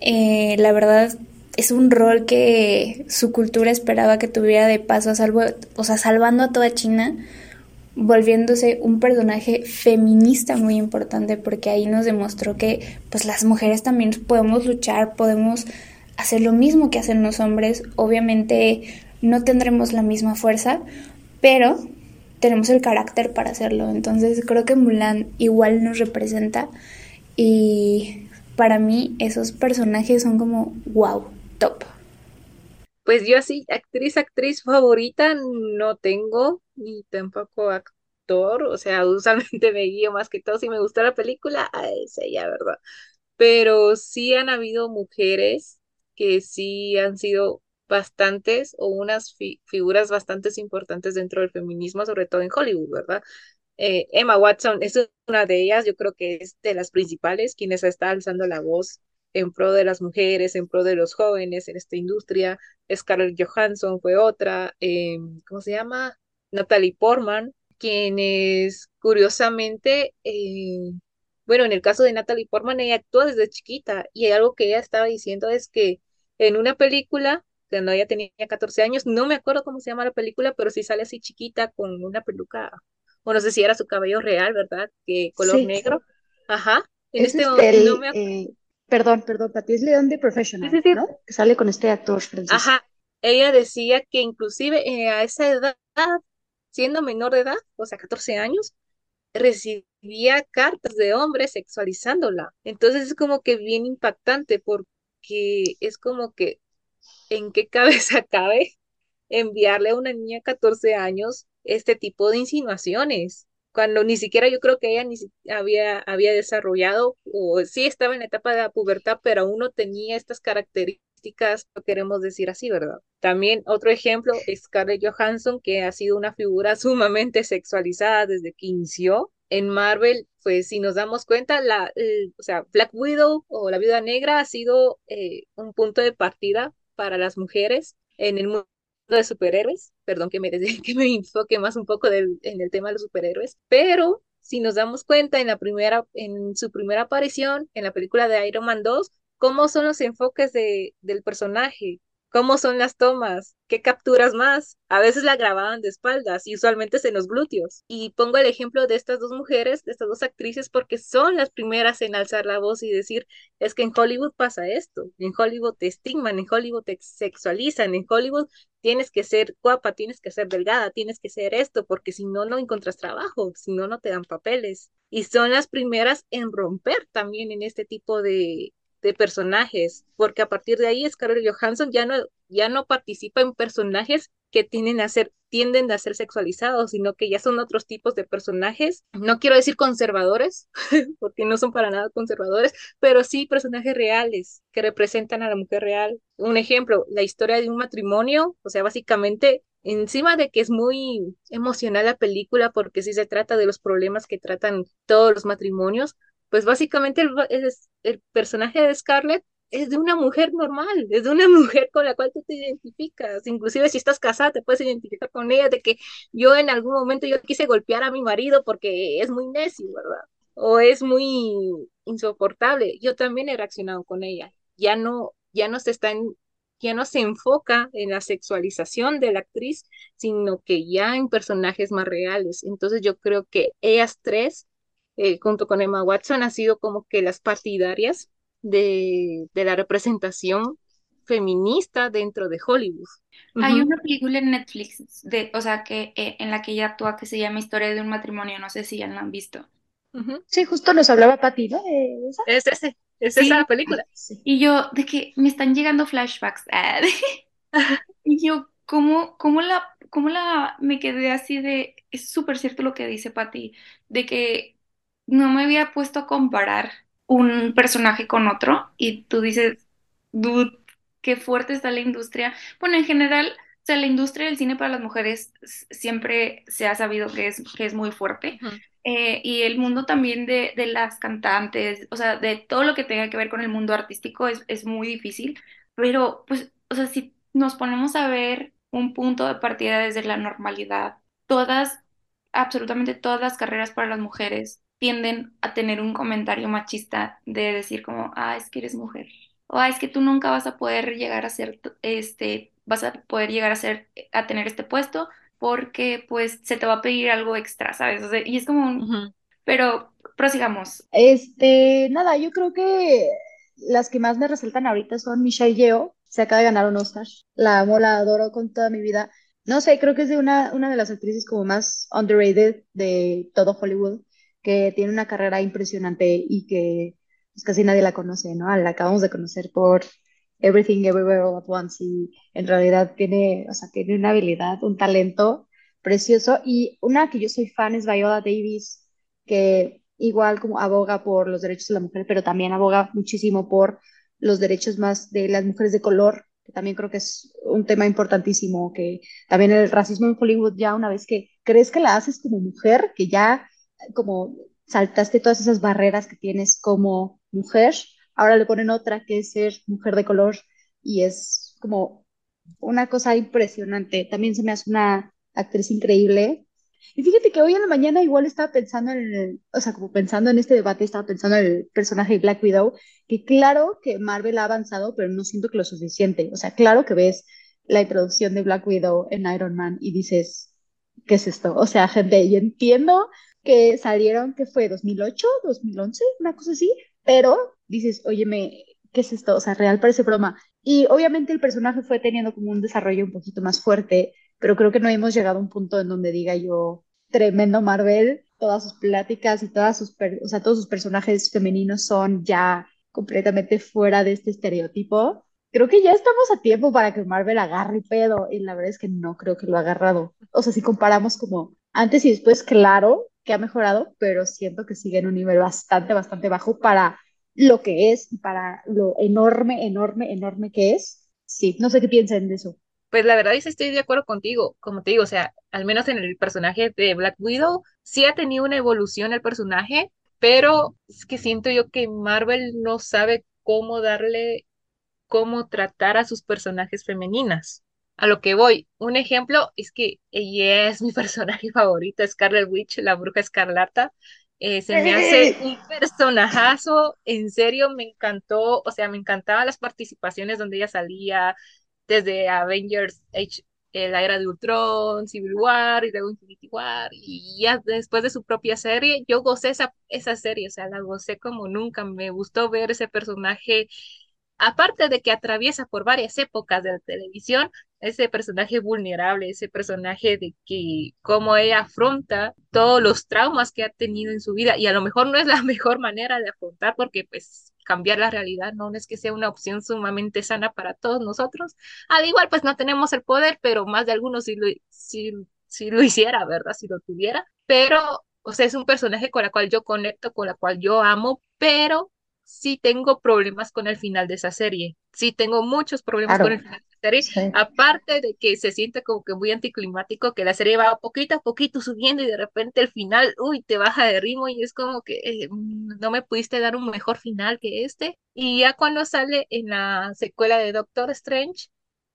Eh, la verdad es un rol que su cultura esperaba que tuviera de paso a salvo, o sea, salvando a toda China, volviéndose un personaje feminista muy importante porque ahí nos demostró que pues las mujeres también podemos luchar, podemos hacer lo mismo que hacen los hombres, obviamente no tendremos la misma fuerza, pero tenemos el carácter para hacerlo, entonces creo que Mulan igual nos representa y para mí esos personajes son como wow, top. Pues yo así, actriz, actriz favorita no tengo, ni tampoco actor, o sea, usualmente me guío más que todo si me gustó la película, a ella, ¿verdad? Pero sí han habido mujeres que sí han sido bastantes o unas figuras bastante importantes dentro del feminismo, sobre todo en Hollywood, ¿verdad? Eh, Emma Watson es una de ellas, yo creo que es de las principales, quienes está alzando la voz en pro de las mujeres, en pro de los jóvenes en esta industria. Scarlett Johansson fue otra, eh, ¿cómo se llama? Natalie Portman, quienes curiosamente eh, bueno, en el caso de Natalie Portman, ella actúa desde chiquita y algo que ella estaba diciendo es que en una película, cuando ella tenía 14 años, no me acuerdo cómo se llama la película, pero sí sale así chiquita con una peluca, o no sé si era su cabello real, ¿verdad? Que color negro. Ajá. En este, momento, eh, perdón, perdón, Pati, es León de Professional, ¿no? Que sale con este actor francés. Ajá. Ella decía que inclusive eh, a esa edad, siendo menor de edad, o sea, 14 años, recibía cartas de hombres sexualizándola. Entonces es como que bien impactante porque es como que en qué cabeza cabe enviarle a una niña de 14 años este tipo de insinuaciones, cuando ni siquiera yo creo que ella ni había, había desarrollado o sí estaba en la etapa de la pubertad, pero aún no tenía estas características, lo queremos decir así, ¿verdad? También otro ejemplo es Scarlett Johansson, que ha sido una figura sumamente sexualizada desde que inició en Marvel, pues si nos damos cuenta, la, o sea, Black Widow o la Viuda Negra ha sido eh, un punto de partida para las mujeres en el mundo de superhéroes. Perdón que me, que me enfoque más un poco en el tema de los superhéroes, pero si nos damos cuenta en la primera, en su primera aparición en la película de Iron Man 2, cómo son los enfoques de, del personaje, cómo son las tomas, qué capturas más. A veces la grababan de espaldas y usualmente en los glúteos. Y pongo el ejemplo de estas dos mujeres, de estas dos actrices, porque son las primeras en alzar la voz y decir, es que en Hollywood pasa esto, en Hollywood te estigman, en Hollywood te sexualizan, en Hollywood tienes que ser guapa, tienes que ser delgada, tienes que ser esto, porque si no, no encuentras trabajo, si no, no te dan papeles. Y son las primeras en romper también en este tipo de, de personajes, porque a partir de ahí Scarlett Johansson ya no, ya no participa en personajes que tienden a ser, tienden a ser sexualizados, sino que ya son otros tipos de personajes. No quiero decir conservadores, porque no son para nada conservadores, pero sí personajes reales que representan a la mujer real. Un ejemplo, la historia de un matrimonio, o sea, básicamente encima de que es muy emocional la película porque sí se trata de los problemas que tratan todos los matrimonios, pues básicamente el, el, personaje de Scarlett es de una mujer normal, es de una mujer con la cual tú te identificas. Inclusive si estás casada, te puedes identificar con ella, de que yo en algún momento yo quise golpear a mi marido porque es muy necio, ¿verdad? O es muy insoportable. Yo también he reaccionado con ella. Ya no, ya no se está en, ya no se enfoca en la sexualización de la actriz, sino que ya en personajes más reales. Entonces yo creo que ellas tres eh, junto con Emma Watson, ha sido como que las partidarias de, la representación feminista dentro de Hollywood. Hay una película en Netflix, de, o sea, que eh, en la que ella actúa que se llama Historia de un matrimonio, no sé si ya la han visto. Sí, justo nos hablaba Pati, ¿no? Es ese, es esa película. Y yo, de que me están llegando flashbacks. Ah, y yo, ¿cómo, cómo, la, ¿cómo la me quedé así de, es súper cierto lo que dice Pati, de que no me había puesto a comparar un personaje con otro y tú dices, dude, qué fuerte está la industria. Bueno, en general, o sea, la industria del cine para las mujeres siempre se ha sabido que es, que es muy fuerte. Eh, y el mundo también de, de, las cantantes, o sea, de todo lo que tenga que ver con el mundo artístico es, es muy difícil. Pero, pues, o sea, si nos ponemos a ver un punto de partida desde la normalidad, todas, absolutamente todas las carreras para las mujeres tienden a tener un comentario machista de decir como, ah, es que eres mujer, o ah, es que tú nunca vas a poder llegar a ser, este, vas a poder llegar a ser, a tener este puesto porque pues se te va a pedir algo extra, ¿sabes? y es como un... Pero prosigamos. Este, nada, yo creo que las que más me resaltan ahorita son Michelle Yeoh, se acaba de ganar un Oscar, la amo, la adoro con toda mi vida. No sé, creo que es de una, una de las actrices como más underrated de todo Hollywood que tiene una carrera impresionante y que pues, casi nadie la conoce, ¿no? La acabamos de conocer por Everything Everywhere All at Once y en realidad tiene, o sea, tiene una habilidad, un talento precioso y una que yo soy fan es Viola Davis, que igual como aboga por los derechos de la mujer, pero también aboga muchísimo por los derechos más de las mujeres de color, que también creo que es un tema importantísimo, que también el racismo en Hollywood ya una vez que crees que la haces como mujer, que ya como saltaste todas esas barreras que tienes como mujer, ahora le ponen otra que es ser mujer de color y es como una cosa impresionante. También se me hace una actriz increíble. Y fíjate que hoy en la mañana igual estaba pensando en el, o sea, como pensando en este debate, estaba pensando en el personaje de Black Widow, que claro que Marvel ha avanzado, pero no siento que lo suficiente. O sea, claro que ves la introducción de Black Widow en Iron Man y dices, ¿qué es esto? O sea, gente, yo entiendo que salieron, que fue 2008, 2011, una cosa así, pero dices, óyeme, ¿qué es esto? O sea, real parece broma. Y obviamente el personaje fue teniendo como un desarrollo un poquito más fuerte, pero creo que no hemos llegado a un punto en donde diga yo, tremendo Marvel, todas sus pláticas y todas sus, o sea, todos sus personajes femeninos son ya completamente fuera de este estereotipo. Creo que ya estamos a tiempo para que Marvel agarre pedo y la verdad es que no creo que lo ha agarrado. O sea, si comparamos como antes y después, claro que ha mejorado, pero siento que sigue en un nivel bastante, bastante bajo para lo que es para lo enorme, enorme, enorme que es. Sí, no sé qué piensan de eso. Pues la verdad es que estoy de acuerdo contigo, como te digo, o sea, al menos en el personaje de Black Widow, sí ha tenido una evolución el personaje, pero es que siento yo que Marvel no sabe cómo darle, cómo tratar a sus personajes femeninas. A lo que voy, un ejemplo es que ella es mi personaje favorito, Scarlet Witch, la bruja escarlata. Eh, se me hace un personajazo, en serio me encantó, o sea, me encantaban las participaciones donde ella salía, desde Avengers Age, eh, la era de Ultron, Civil War y luego Infinity War, y ya después de su propia serie, yo gocé esa, esa serie, o sea, la gocé como nunca, me gustó ver ese personaje aparte de que atraviesa por varias épocas de la televisión, ese personaje vulnerable, ese personaje de que cómo ella afronta todos los traumas que ha tenido en su vida y a lo mejor no es la mejor manera de afrontar porque pues cambiar la realidad no es que sea una opción sumamente sana para todos nosotros. Al igual pues no tenemos el poder, pero más de algunos si lo, si, si lo hiciera, ¿verdad? Si lo tuviera, pero o sea, es un personaje con la cual yo conecto, con la cual yo amo, pero sí tengo problemas con el final de esa serie. Sí tengo muchos problemas con el final de esa serie. Aparte de que se siente como que muy anticlimático, que la serie va poquito a poquito subiendo y de repente el final, uy, te baja de ritmo y es como que eh, mm, no me pudiste dar un mejor final que este. Y ya cuando sale en la secuela de Doctor Strange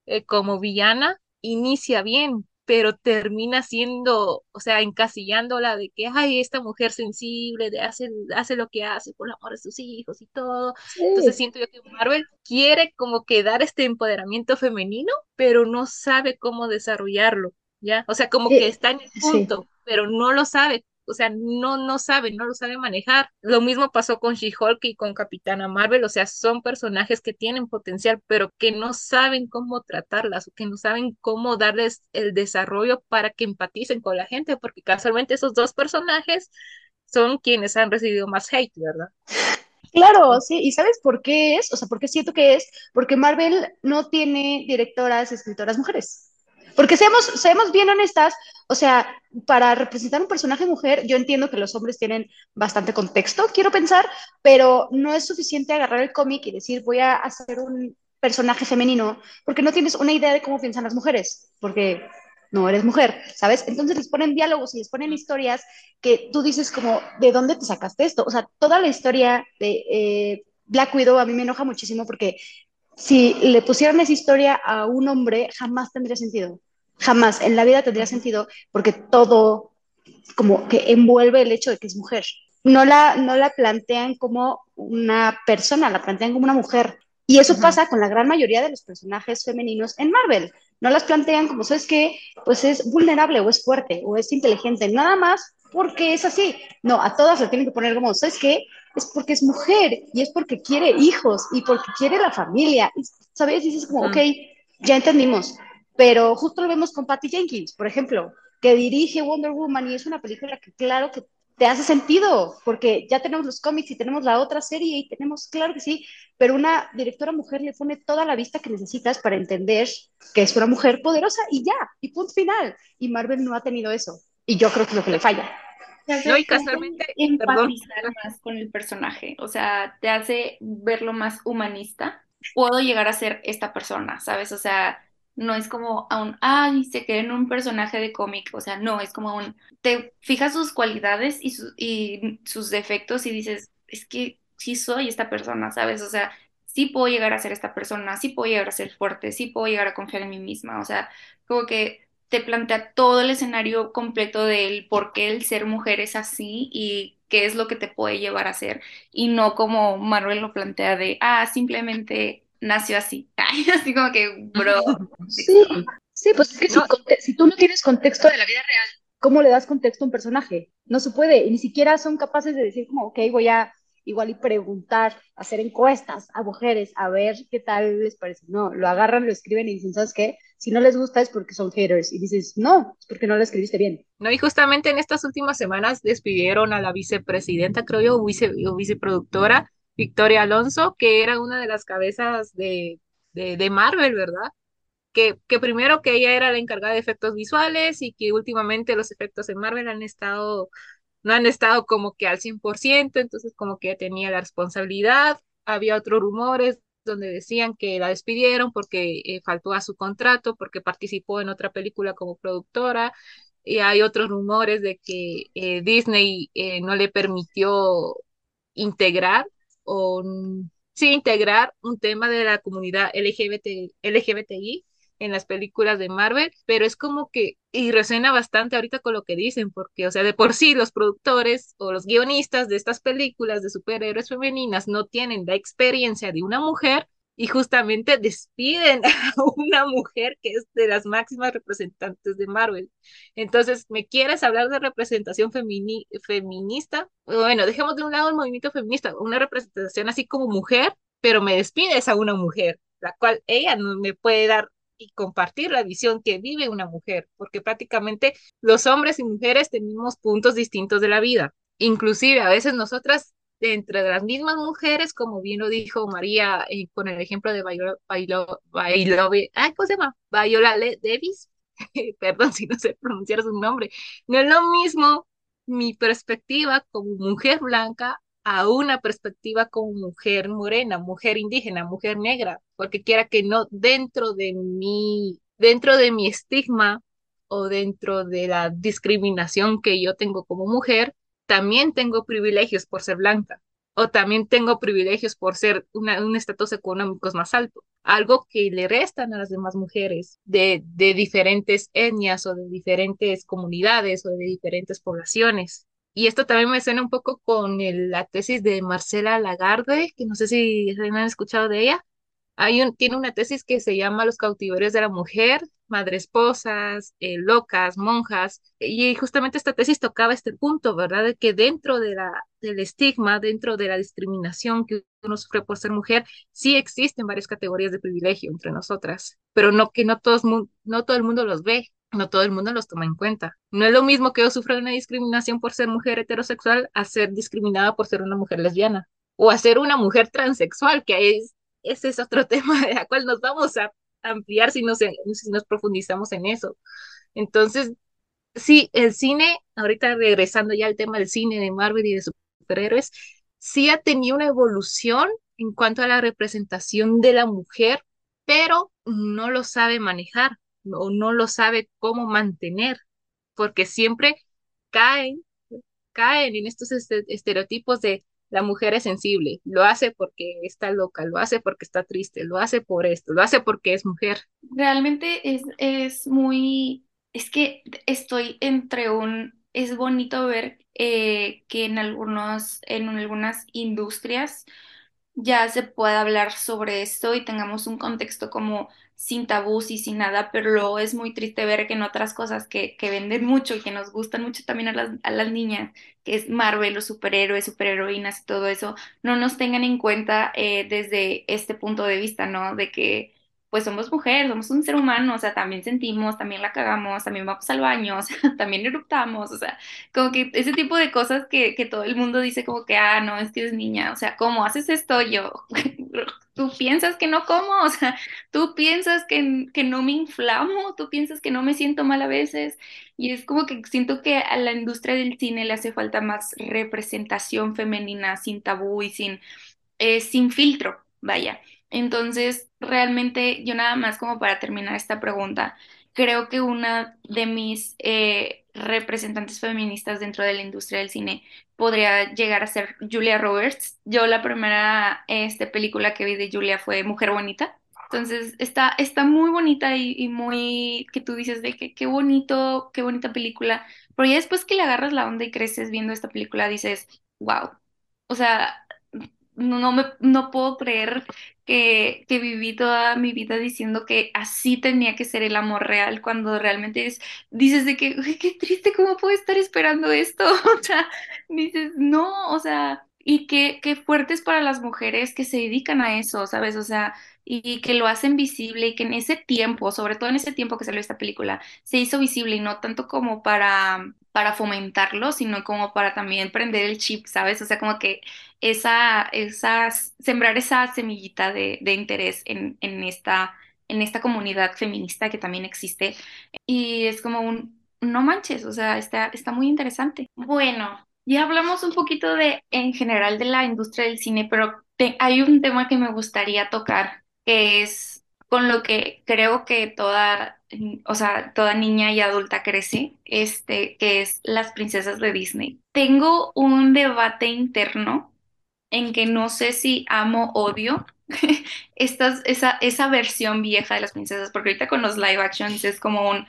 eh, como villana, inicia bien, pero termina siendo, o sea, encasillándola de que, ay, esta mujer sensible, de hace, hace lo que hace por el amor de sus hijos y todo. Entonces siento yo que Marvel quiere como que dar este empoderamiento femenino, pero no sabe cómo desarrollarlo, ¿ya? O sea, como que está en el punto, pero no lo sabe o sea, no, no saben, no lo saben manejar. Lo mismo pasó con She-Hulk y con Capitana Marvel, o sea, son personajes que tienen potencial, pero que no saben cómo tratarlas, que no saben cómo darles el desarrollo para que empaticen con la gente, porque casualmente esos dos personajes son quienes han recibido más hate, ¿verdad? Claro, sí, y ¿sabes por qué es? O sea, ¿por qué siento que es? Porque Marvel no tiene directoras, escritoras mujeres. Porque seamos, seamos bien honestas, o sea, para representar un personaje mujer, yo entiendo que los hombres tienen bastante contexto, quiero pensar, pero no es suficiente agarrar el cómic y decir voy a hacer un personaje femenino, porque no tienes una idea de cómo piensan las mujeres, porque no eres mujer, ¿sabes? Entonces les ponen diálogos y les ponen historias que tú dices como, ¿de dónde te sacaste esto? O sea, toda la historia de eh, Black Widow a mí me enoja muchísimo porque si le pusieran esa historia a un hombre, jamás tendría sentido jamás en la vida tendría sentido porque todo como que envuelve el hecho de que es mujer. No la, no la plantean como una persona, la plantean como una mujer. Y eso pasa con la gran mayoría de los personajes femeninos en Marvel. No las plantean como, ¿sabes qué? Pues es vulnerable o es fuerte o es inteligente, nada más porque es así. No, a todas le tienen que poner como, ¿sabes qué? Es porque es mujer y es porque quiere hijos y porque quiere la familia. ¿Sabes? Y dices como, ok, ya entendimos pero justo lo vemos con Patty Jenkins, por ejemplo, que dirige Wonder Woman y es una película que claro que te hace sentido, porque ya tenemos los cómics y tenemos la otra serie y tenemos, claro que sí, pero una directora mujer le pone toda la vista que necesitas para entender que es una mujer poderosa y ya, y punto final. Y Marvel no ha tenido eso. Y yo creo que es lo que le falla. No, y casualmente empatizar más con el personaje, o sea, te hace verlo más humanista. Puedo llegar a ser esta persona, ¿sabes? O sea, no es como a un, ay, se queda en un personaje de cómic, o sea, no, es como un, te fijas sus cualidades y, y sus defectos y dices, es que sí soy esta persona, ¿sabes? O sea, sí puedo llegar a ser esta persona, sí puedo llegar a ser fuerte, sí puedo llegar a confiar en mí misma, o sea, como que te plantea todo el escenario completo del por qué el ser mujer es así y qué es lo que te puede llevar a ser y no como Marvel lo plantea de, ah, simplemente nació así. así como que, bro. Sí, sí pues es que si, si, tú no tienes contexto de la vida real, ¿cómo le das contexto a un personaje? No se puede, y ni siquiera son capaces de decir como, ok, voy a igual y preguntar, hacer encuestas a mujeres, a ver qué tal les parece. No, lo agarran, lo escriben y dicen, ¿sabes qué? Si no les gusta es porque son haters. Y dices, no, es porque no lo escribiste bien. No, y justamente en estas últimas semanas despidieron a la vicepresidenta, creo yo, vice, o viceproductora, Victoria Alonso, que era una de las cabezas de, de, Marvel, ¿verdad? Que, que, primero que ella era la encargada de efectos visuales y que últimamente los efectos en Marvel han estado no han estado como que al 100%, entonces como que tenía la responsabilidad. Había otros rumores donde decían que la despidieron porque eh, faltó a su contrato, porque participó en otra película como productora. Y hay otros rumores de que eh, Disney eh, no le permitió integrar o sí integrar un tema de la comunidad LGBT, LGBTI en las películas de Marvel, pero es como que, y resuena bastante ahorita con lo que dicen, porque, o sea, de por sí los productores o los guionistas de estas películas de superhéroes femeninas no tienen la experiencia de una mujer y justamente despiden a una mujer que es de las máximas representantes de Marvel. Entonces, ¿me quieres hablar de representación feminista? Bueno, dejemos de un lado el movimiento feminista, una representación así como mujer, pero me despides a una mujer, la cual ella no me puede dar y compartir la visión que vive una mujer, porque prácticamente los hombres y mujeres tenemos puntos distintos de la vida. Inclusive a veces nosotras, entre las mismas mujeres, como bien lo dijo María eh, con el ejemplo de Viola, ¿cómo se llama? Viola Davis, perdón si no sé pronunciar su nombre, no es lo mismo mi perspectiva como mujer blanca a una perspectiva como mujer morena, mujer indígena, mujer negra, porque quiera que no, dentro de mi, dentro de mi estigma o dentro de la discriminación que yo tengo como mujer, también tengo privilegios por ser blanca o también tengo privilegios por ser un estatus económico más alto, algo que le restan a las demás mujeres de, diferentes etnias o de diferentes comunidades o de diferentes poblaciones. Y esto también me suena un poco con la tesis de Marcela Lagarde, que no sé si han escuchado de ella. Tiene una tesis que se llama Los cautiverios de la mujer, madre esposas, eh, locas, monjas, y justamente esta tesis tocaba este punto, ¿verdad? De que dentro de la, del estigma, dentro de la discriminación que uno sufre por ser mujer, sí existen varias categorías de privilegio entre nosotras, pero no que no, todos, no todo el mundo los ve no todo el mundo los toma en cuenta. No es lo mismo que yo sufra una discriminación por ser mujer heterosexual a ser discriminada por ser una mujer lesbiana o a ser una mujer transexual, que es, ese es otro tema de la cual nos vamos a ampliar si nos, si nos profundizamos en eso. Entonces, sí, el cine, ahorita regresando ya al tema del cine de Marvel y de superhéroes, sí ha tenido una evolución en cuanto a la representación de la mujer, pero no lo sabe manejar o no lo sabe cómo mantener, porque siempre caen, caen en estos estereotipos de la mujer es sensible, lo hace porque está loca, lo hace porque está triste, lo hace por esto, lo hace porque es mujer. Realmente es, es muy, es que estoy entre un, es bonito ver eh, que en algunos, en algunas industrias ya se pueda hablar sobre esto y tengamos un contexto como sin tabús y sin nada, pero luego es muy triste ver que en otras cosas que, que venden mucho y que nos gustan mucho también a las, a las niñas, que es Marvel, los superhéroes, superheroínas y todo eso, no nos tengan en cuenta eh, desde este punto de vista, ¿no? De que pues somos mujeres, somos un ser humano, o sea, también sentimos, también la cagamos, también vamos al baño, o sea, también eruptamos, o sea, como que ese tipo de cosas que, que todo el mundo dice como que, ah, no, es que es niña, o sea, ¿cómo haces esto yo? tú piensas que no como, o sea, tú piensas que, que no me inflamo, tú piensas que no me siento mal a veces, y es como que siento que a la industria del cine le hace falta más representación femenina, sin tabú y sin, eh, sin filtro, vaya. Entonces, realmente yo nada más como para terminar esta pregunta, creo que una de mis eh, representantes feministas dentro de la industria del cine podría llegar a ser Julia Roberts. Yo la primera este, película que vi de Julia fue Mujer Bonita. Entonces está, está muy bonita y, muy que tú dices de que qué bonito, qué bonita película. Pero ya después que le agarras la onda y creces viendo esta película, dices, wow. O sea, no, me, no puedo creer que, que viví toda mi vida diciendo que así tenía que ser el amor real, cuando realmente es, dices de que, "Uy, qué triste, ¿cómo puedo estar esperando esto? O sea, dices, no, o sea, y qué, qué fuertes para las mujeres que se dedican a eso, ¿sabes? O sea, y que lo hacen visible y que en ese tiempo, sobre todo en ese tiempo que salió esta película, se hizo visible y no tanto como para, para fomentarlo, sino como para también prender el chip, ¿sabes? O sea, como que esa, esa, sembrar esa semillita de, de interés en, en esta, en esta comunidad feminista que también existe. Y es como un, no manches, o sea, está, está muy interesante. Bueno, ya hablamos un poquito de, en general, de la industria del cine, pero hay un tema que me gustaría tocar, que es con lo que creo que toda, o sea, toda niña y adulta crece, este, que es las princesas de Disney. Tengo un debate interno en que no sé si amo odio estas, esa, esa versión vieja de las princesas, porque ahorita con los live actions es como un,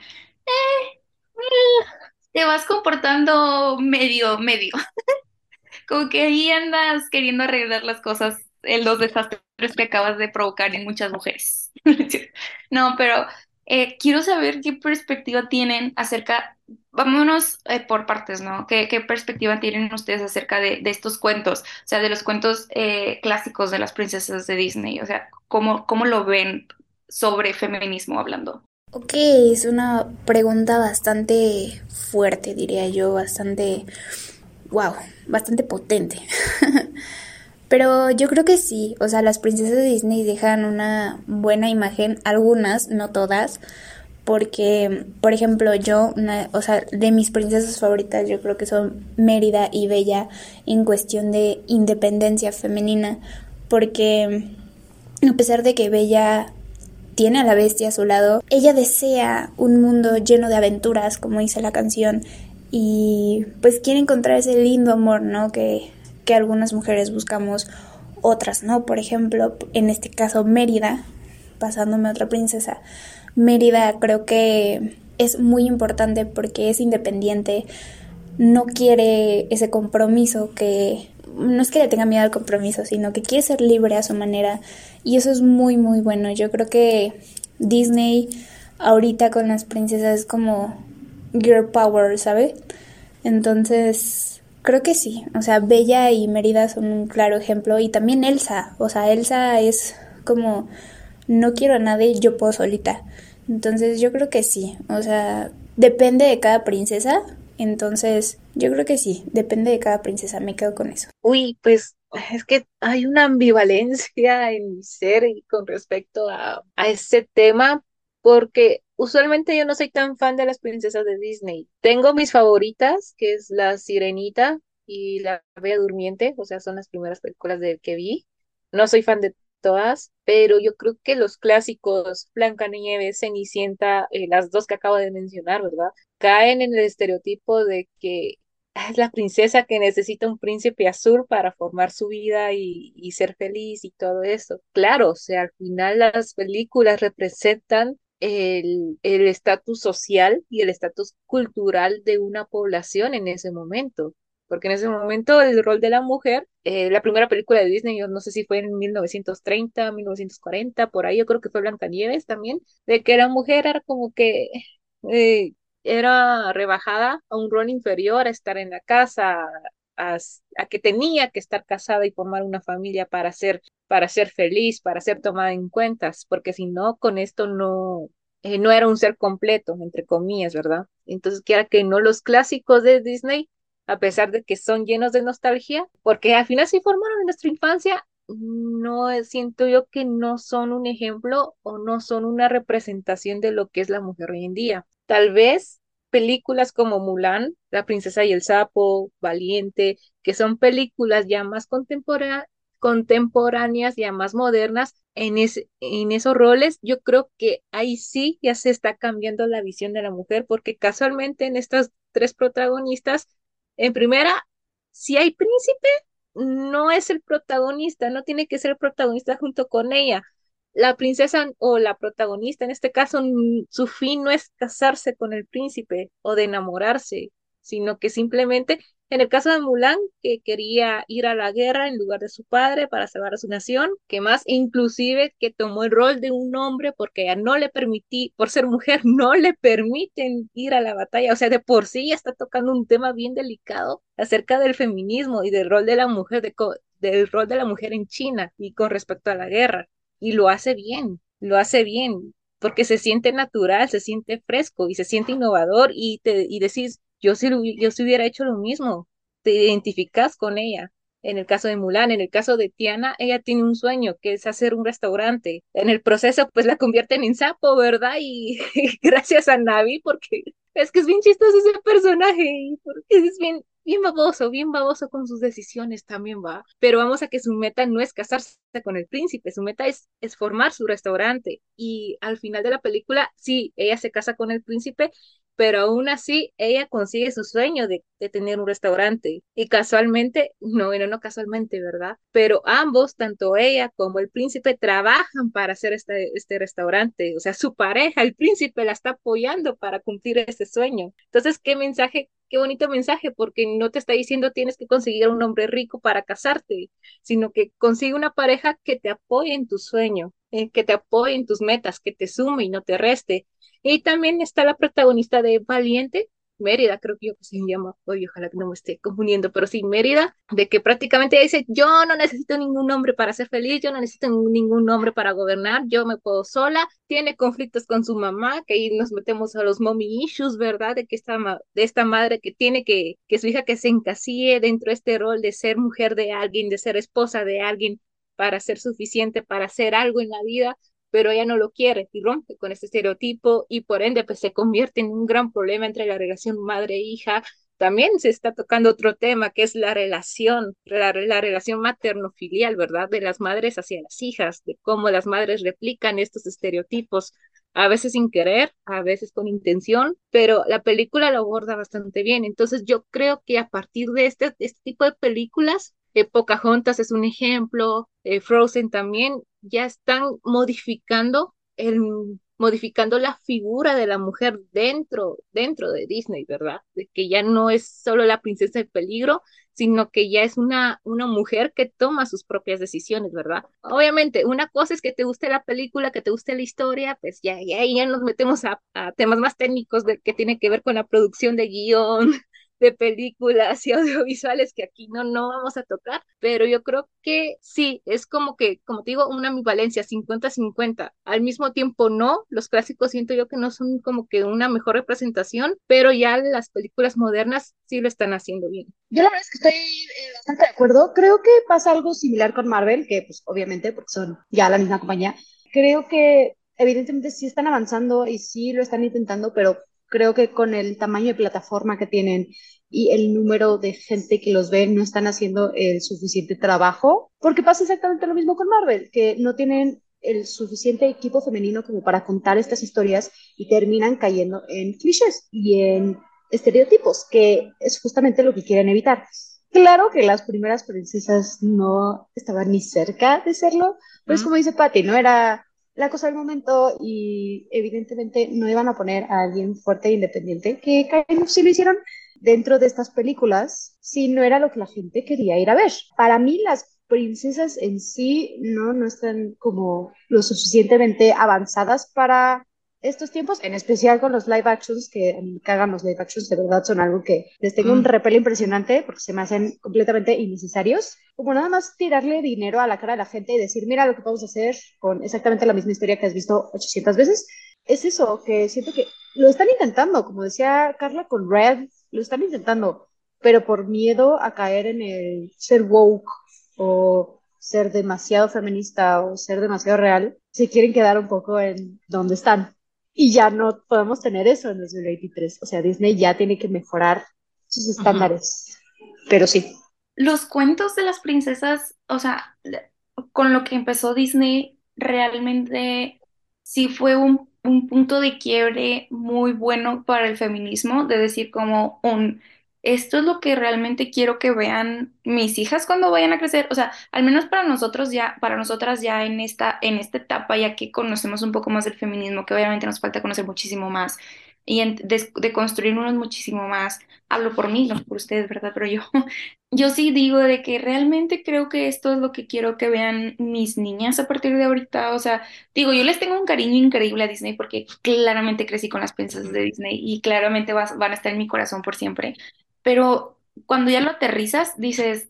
te vas comportando medio, medio. Como que ahí andas queriendo arreglar las cosas, los desastres que acabas de provocar en muchas mujeres. No, pero eh, quiero saber qué perspectiva tienen acerca, vámonos eh, por partes, ¿no? ¿Qué, qué perspectiva tienen ustedes acerca de, de estos cuentos? O sea, de los cuentos eh, clásicos de las princesas de Disney. O sea, ¿cómo, cómo lo ven sobre feminismo hablando? Ok, es una pregunta bastante fuerte, diría yo, bastante, wow, bastante potente. Pero yo creo que sí, o sea, las princesas de Disney dejan una buena imagen, algunas, no todas, porque, por ejemplo, yo, o sea, de mis princesas favoritas, yo creo que son Mérida y Bella en cuestión de independencia femenina, porque a pesar de que Bella tiene a la bestia a su lado, ella desea un mundo lleno de aventuras, como dice la canción, y pues quiere encontrar ese lindo amor, ¿no? Que, que algunas mujeres buscamos, otras no. Por ejemplo, en este caso Mérida, pasándome a otra princesa, Mérida creo que es muy importante porque es independiente, no quiere ese compromiso que no es que le tenga miedo al compromiso, sino que quiere ser libre a su manera y eso es muy muy bueno. Yo creo que Disney ahorita con las princesas es como girl power, ¿sabe? Entonces, creo que sí. O sea, Bella y Mérida son un claro ejemplo y también Elsa, o sea, Elsa es como no quiero a nadie, yo puedo solita. Entonces, yo creo que sí. O sea, depende de cada princesa. Entonces, yo creo que sí, depende de cada princesa, me quedo con eso. Uy, pues es que hay una ambivalencia en mi ser con respecto a, a ese tema, porque usualmente yo no soy tan fan de las princesas de Disney. Tengo mis favoritas, que es La Sirenita y La Bella Durmiente, o sea, son las primeras películas de que vi. No soy fan de todas, pero yo creo que los clásicos, Blancanieves, Cenicienta, eh, las dos que acabo de mencionar, ¿verdad? Caen en el estereotipo de que es la princesa que necesita un príncipe azul para formar su vida y, ser feliz y todo eso. Claro, o sea, al final las películas representan el estatus social y el estatus cultural de una población en ese momento. Porque en ese momento el rol de la mujer, eh, la primera película de Disney, yo no sé si fue en 1930, 1940, por ahí yo creo que fue Blancanieves también, de que la mujer era como que eh, era rebajada a un rol inferior, a estar en la casa, a, que tenía que estar casada y formar una familia para ser, para ser feliz, para ser tomada en cuentas, porque si no, con esto no, eh, no era un ser completo, entre comillas, ¿verdad? Entonces, quiera que no los clásicos de Disney, a pesar de que son llenos de nostalgia, porque al final se formaron en nuestra infancia, no siento yo que no son un ejemplo o no son una representación de lo que es la mujer hoy en día. Tal vez películas como Mulan, La princesa y el sapo, Valiente, que son películas ya más contemporáneas, ya más modernas, en, ese, en esos roles, yo creo que ahí sí ya se está cambiando la visión de la mujer, porque casualmente en estas tres protagonistas, en primera, si hay príncipe, no es el protagonista, no tiene que ser el protagonista junto con ella. la princesa o la protagonista, en este caso, su fin no es casarse con el príncipe o de enamorarse, sino que simplemente, en el caso de Mulan, que quería ir a la guerra en lugar de su padre para salvar a su nación, que más inclusive que tomó el rol de un hombre porque ya no le permití, por ser mujer, no le permiten ir a la batalla, o sea, de por sí ya está tocando un tema bien delicado acerca del feminismo y del rol de la mujer, de del rol de la mujer en China y con respecto a la guerra. Y lo hace bien, lo hace bien, porque se siente natural, se siente fresco y se siente innovador y, te, y decís, yo si, yo si hubiera hecho lo mismo, te identificas con ella. En el caso de Mulan, en el caso de Tiana, ella tiene un sueño que es hacer un restaurante. En el proceso, pues la convierten en sapo, ¿verdad? Y, gracias a Navi, porque es que es bien chistoso ese personaje, porque es bien, bien baboso, bien baboso con sus decisiones también va. Pero vamos a que su meta no es casarse con el príncipe, su meta es, es formar su restaurante. Y al final de la película, sí, ella se casa con el príncipe, pero aún así ella consigue su sueño de, tener un restaurante. Y casualmente, no, bueno, no casualmente, ¿verdad? Pero ambos, tanto ella como el príncipe, trabajan para hacer este, este restaurante. O sea, su pareja, el príncipe, la está apoyando para cumplir ese sueño. Entonces, qué mensaje qué bonito mensaje, porque no te está diciendo tienes que conseguir un hombre rico para casarte, sino que consigue una pareja que te apoye en tu sueño, eh, que te apoye en tus metas, que te sume y no te reste, y también está la protagonista de Valiente, Mérida, creo que yo que se llama, oye, ojalá que no me esté confundiendo, pero sí, Mérida, de que prácticamente dice, yo no necesito ningún hombre para ser feliz, yo no necesito ningún hombre para gobernar, yo me puedo sola, tiene conflictos con su mamá, que ahí nos metemos a los mommy issues, ¿verdad? De que esta, de esta madre que tiene que, que su hija que se encasille dentro de este rol de ser mujer de alguien, de ser esposa de alguien, para ser suficiente, para hacer algo en la vida, pero ella no lo quiere y rompe con este estereotipo y por ende pues se convierte en un gran problema entre la relación madre-hija. También se está tocando otro tema que es la relación, la, la relación materno-filial, ¿verdad? De las madres hacia las hijas, de cómo las madres replican estos estereotipos, a veces sin querer, a veces con intención, pero la película lo aborda bastante bien. Entonces yo creo que a partir de este, este tipo de películas, eh, Pocahontas es un ejemplo, eh, Frozen también, ya están modificando el modificando la figura de la mujer dentro, dentro de Disney, ¿verdad? De que ya no es solo la princesa del peligro, sino que ya es una, una mujer que toma sus propias decisiones, ¿verdad? Obviamente, una cosa es que te guste la película, que te guste la historia, pues ya, ya, ya nos metemos a, a temas más técnicos de, que tiene que ver con la producción de guion, de películas y audiovisuales que aquí no, no vamos a tocar, pero yo creo que sí, es como que, como te digo, una ambivalencia 50-50. Al mismo tiempo no, los clásicos siento yo que no son como que una mejor representación, pero ya las películas modernas sí lo están haciendo bien. Yo la verdad es que estoy eh, bastante de acuerdo. Creo que pasa algo similar con Marvel, que pues obviamente porque son ya la misma compañía. Creo que evidentemente sí están avanzando y sí lo están intentando, pero creo que con el tamaño de plataforma que tienen y el número de gente que los ve, no están haciendo el suficiente trabajo, porque pasa exactamente lo mismo con Marvel, que no tienen el suficiente equipo femenino como para contar estas historias y terminan cayendo en clichés y en estereotipos, que es justamente lo que quieren evitar. Claro que las primeras princesas no estaban ni cerca de serlo, pero es como dice Patty, no era la cosa del momento y evidentemente no iban a poner a alguien fuerte e independiente, que si lo hicieron dentro de estas películas, si no era lo que la gente quería ir a ver. Para mí las princesas en sí no, no están como lo suficientemente avanzadas para estos tiempos, en especial con los live actions, que me cagan los live actions, de verdad son algo que les tengo un mm. repel impresionante porque se me hacen completamente innecesarios. Como nada más tirarle dinero a la cara de la gente y decir, mira lo que vamos a hacer con exactamente la misma historia que has visto 800 veces. Es eso, que siento que lo están intentando, como decía Carla con Red, lo están intentando, pero por miedo a caer en el ser woke o ser demasiado feminista o ser demasiado real, se quieren quedar un poco en donde están. Y ya no podemos tener eso en 2023. O sea, Disney ya tiene que mejorar sus estándares. Pero sí. Los cuentos de las princesas, o sea, con lo que empezó Disney, realmente sí fue un, un punto de quiebre muy bueno para el feminismo, de decir como un esto es lo que realmente quiero que vean mis hijas cuando vayan a crecer. O sea, al menos para nosotros ya, para nosotras ya en esta, en esta etapa, ya que conocemos un poco más del feminismo, que obviamente nos falta conocer muchísimo más y en- de, de construirnos muchísimo más. Hablo por mí, no por ustedes, ¿verdad? Pero yo, yo sí digo de que realmente creo que esto es lo que quiero que vean mis niñas a partir de ahorita. O sea, digo, yo les tengo un cariño increíble a Disney porque claramente crecí con las princesas de Disney y claramente vas- van a estar en mi corazón por siempre. Pero cuando ya lo aterrizas, dices,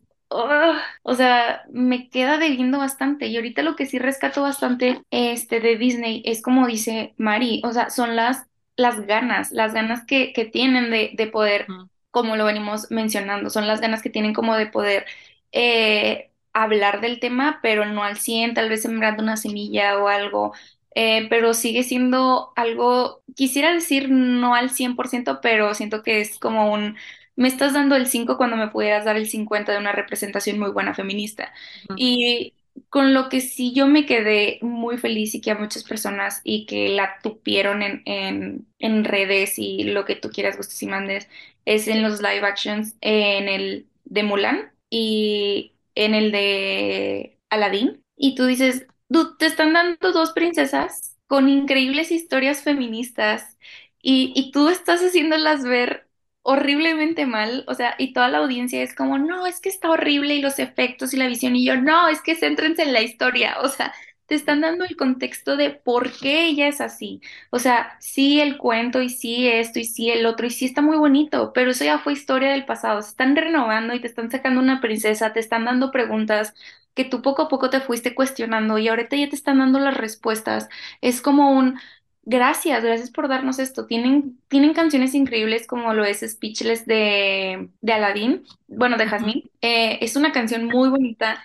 o sea, me queda debiendo bastante. Y ahorita lo que sí rescato bastante este, de Disney es como dice Mari, o sea, son las, las ganas, las ganas que, que tienen de, de poder, como lo venimos mencionando, son las ganas que tienen como de poder eh, hablar del tema, pero no al 100 tal vez sembrando una semilla o algo. Eh, pero sigue siendo algo, quisiera decir no al 100% pero siento que es como un me estás dando el 5 cuando me pudieras dar el 50 de una representación muy buena feminista. Y con lo que sí yo me quedé muy feliz y que a muchas personas y que la tupieron en, en, en redes y lo que tú quieras, gustes y mandes, es en los live actions, en el de Mulan y en el de Aladdin. Y tú dices, "Dude, te están dando dos princesas con increíbles historias feministas y, y tú estás haciéndolas ver horriblemente mal, o sea, y toda la audiencia es como, no, es que está horrible y los efectos y la visión, y yo, no, es que céntrense en la historia, o sea, te están dando el contexto de por qué ella es así, o sea, sí el cuento y sí esto y sí el otro, y sí está muy bonito, pero eso ya fue historia del pasado, se están renovando y te están sacando una princesa, te están dando preguntas que tú poco a poco te fuiste cuestionando y ahorita ya te están dando las respuestas, es como un... Gracias, gracias por darnos esto. Tienen, tienen canciones increíbles como lo es Speechless de, de Aladdin, bueno, de. Jasmine. Eh, es una canción muy bonita.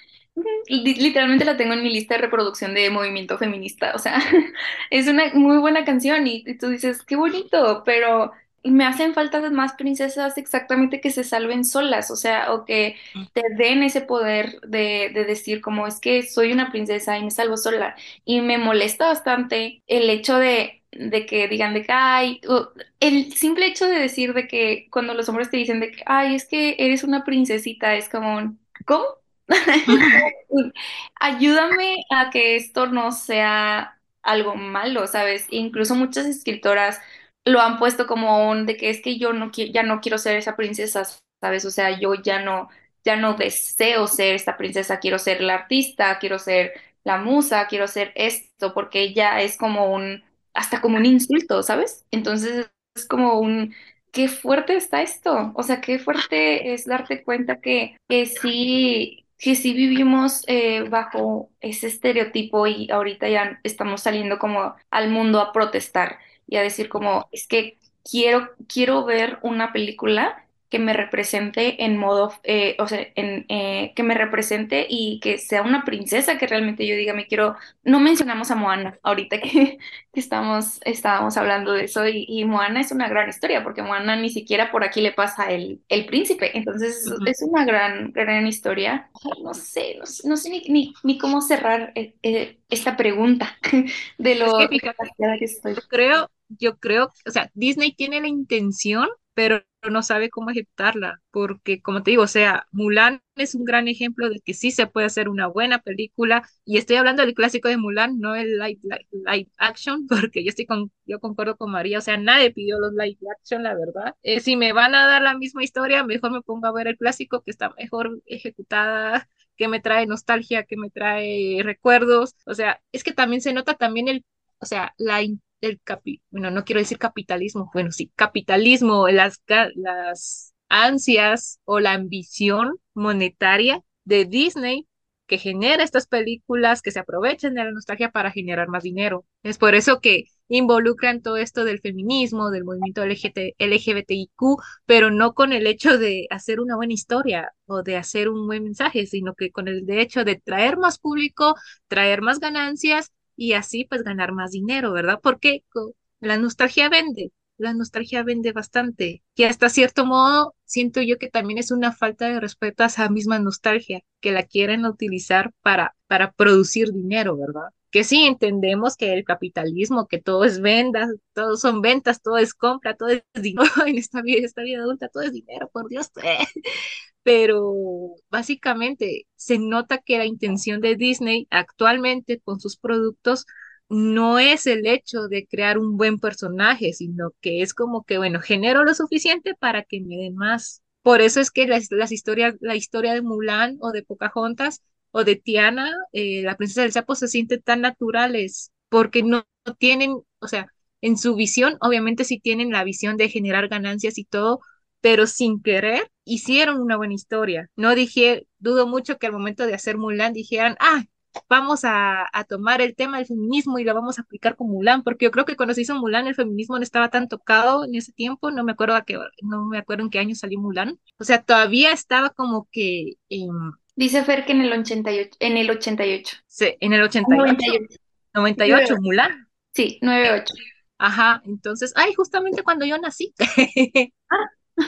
Li- Literalmente la tengo en mi lista de reproducción de movimiento feminista. O sea, es una muy buena canción y, y tú dices, qué bonito, pero me hacen falta más princesas exactamente que se salven solas, o sea, o que te den ese poder de, de decir como es que soy una princesa y me salvo sola. Y me molesta bastante el hecho de, de que digan de que, ay, el simple hecho de decir de que cuando los hombres te dicen de que, ay, es que eres una princesita, es como, ¿cómo? Ayúdame a que esto no sea algo malo, ¿sabes? Incluso muchas escritoras lo han puesto como un de que es que yo no ya no quiero ser esa princesa, ¿sabes? O sea, yo ya no, ya no deseo ser esta princesa, quiero ser la artista, quiero ser la musa, quiero ser esto, porque ya es como un, hasta como un insulto, ¿sabes? Entonces es como un, qué fuerte está esto, o sea, qué fuerte es darte cuenta que, que sí. Que sí vivimos eh, bajo ese estereotipo y ahorita ya estamos saliendo como al mundo a protestar y a decir como, es que quiero, quiero ver una película que me represente en modo, eh, o sea, en, eh, que me represente y que sea una princesa que realmente yo diga, me quiero, no mencionamos a Moana ahorita que, que estamos, estábamos hablando de eso y, y Moana es una gran historia porque Moana ni siquiera por aquí le pasa el, el príncipe, entonces es, Ujú. es una gran, gran historia. No sé, no sé, no sé ni, ni, ni cómo cerrar eh, eh, esta pregunta de Es lo que fíjate, que estoy. Yo creo, yo creo, o sea, Disney tiene la intención, pero no sabe cómo ejecutarla, porque como te digo, o sea, Mulan es un gran ejemplo de que sí se puede hacer una buena película, y estoy hablando del clásico de Mulan, no el live, live, action, porque yo estoy con, yo concuerdo con María, o sea, nadie pidió los live action, la verdad. Eh, si me van a dar la misma historia, mejor me pongo a ver el clásico que está mejor ejecutada que me trae nostalgia, que me trae recuerdos, o sea, es que también se nota también el, o sea, la, el capi, bueno, no quiero decir capitalismo, bueno, sí, capitalismo, las, las ansias o la ambición monetaria de Disney que genera estas películas que se aprovechan de la nostalgia para generar más dinero. Es por eso que involucran todo esto del feminismo, del movimiento LGT LGBTIQ, pero no con el hecho de hacer una buena historia o de hacer un buen mensaje, sino que con el hecho de traer más público, traer más ganancias y así pues ganar más dinero, ¿verdad? Porque la nostalgia vende. La nostalgia vende bastante. Y hasta cierto modo, siento yo que también es una falta de respeto a esa misma nostalgia, que la quieren utilizar para, para producir dinero, ¿verdad? Que sí entendemos que el capitalismo, que todo es vendas, todo son ventas, todo es compra, todo es dinero en esta vida, esta vida adulta, todo es dinero, por Dios. Pero básicamente se nota que la intención de Disney actualmente con sus productos no es el hecho de crear un buen personaje, sino que es como que, bueno, genero lo suficiente para que me den más. Por eso es que las, las historias, la historia de Mulan o de Pocahontas o de Tiana, eh, la princesa del sapo, se sienten tan naturales porque no, no tienen, o sea, en su visión, obviamente sí tienen la visión de generar ganancias y todo, pero sin querer hicieron una buena historia. No dije, dudo mucho que al momento de hacer Mulan dijeran, ah, vamos a, tomar el tema del feminismo y lo vamos a aplicar con Mulan, porque yo creo que cuando se hizo Mulan el feminismo no estaba tan tocado en ese tiempo, no me acuerdo a qué, no me acuerdo en qué año salió Mulan, o sea, todavía estaba como que... Dice Fer que en el 88, en el 88. Sí, en el 88. 98, Mulan. Sí, 98. Ajá, entonces, ay, justamente cuando yo nací. Ah.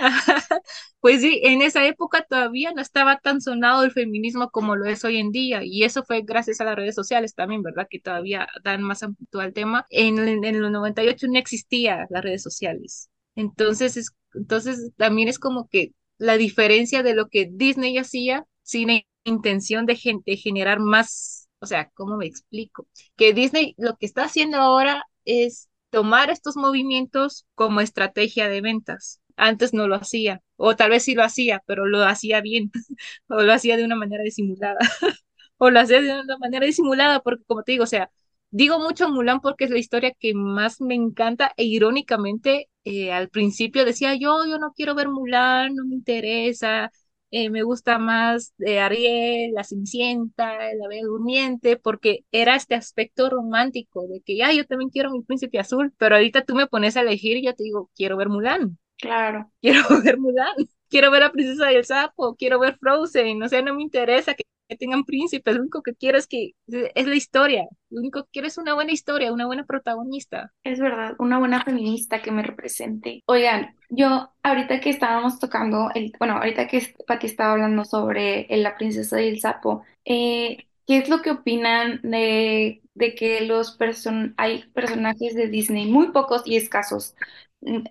Pues sí, en esa época todavía no estaba tan sonado el feminismo como lo es hoy en día, y eso fue gracias a las redes sociales también, ¿verdad? Que todavía dan más amplitud al tema. En, en los 98 no existía las redes sociales. Entonces, es, entonces también es como que la diferencia de lo que Disney hacía sin intención de, de generar más, o sea, ¿cómo me explico? Que Disney lo que está haciendo ahora es tomar estos movimientos como estrategia de ventas antes no lo hacía, o tal vez sí lo hacía, pero lo hacía bien, o lo hacía de una manera disimulada, o lo hacía de una manera disimulada, porque como te digo, o sea, digo mucho Mulan porque es la historia que más me encanta, e irónicamente, eh, al principio decía yo, yo no quiero ver Mulan, no me interesa, eh, me gusta más de Ariel, la Cenicienta, la Bella Durmiente, porque era este aspecto romántico de que, ya, yo también quiero mi príncipe azul, pero ahorita tú me pones a elegir y yo te digo, quiero ver Mulan. Claro. Quiero ver Mulan, quiero ver a Princesa del Sapo, quiero ver Frozen, o sea, no me interesa que, tengan príncipes, lo único que quiero es que es la historia, lo único que quiero es una buena historia, una buena protagonista. Es verdad, una buena feminista que me represente. Oigan, yo ahorita que estábamos tocando, el, bueno, ahorita que Pati estaba hablando sobre la princesa del sapo, eh, ¿qué es lo que opinan de, de que los person hay personajes de Disney, muy pocos y escasos,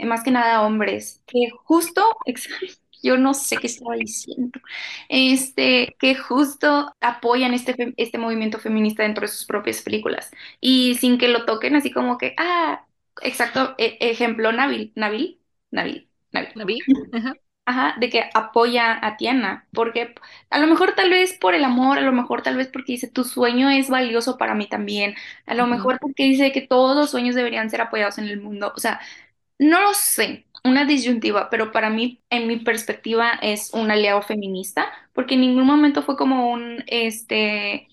más que nada hombres, que justo, yo no sé qué estaba diciendo, este, que justo apoyan este, este movimiento feminista dentro de sus propias películas y sin que lo toquen así como que, ah, exacto, e, ejemplo, Nabil, Nabil, Nabil, Nabil. Nabil. Ajá. de que apoya a Tiana, porque a lo mejor tal vez por el amor, a lo mejor tal vez porque dice tu sueño es valioso para mí también, a lo mejor porque dice que todos los sueños deberían ser apoyados en el mundo, o sea, no lo sé, una disyuntiva, pero para mí, en mi perspectiva, es un aliado feminista, porque en ningún momento fue como un, este,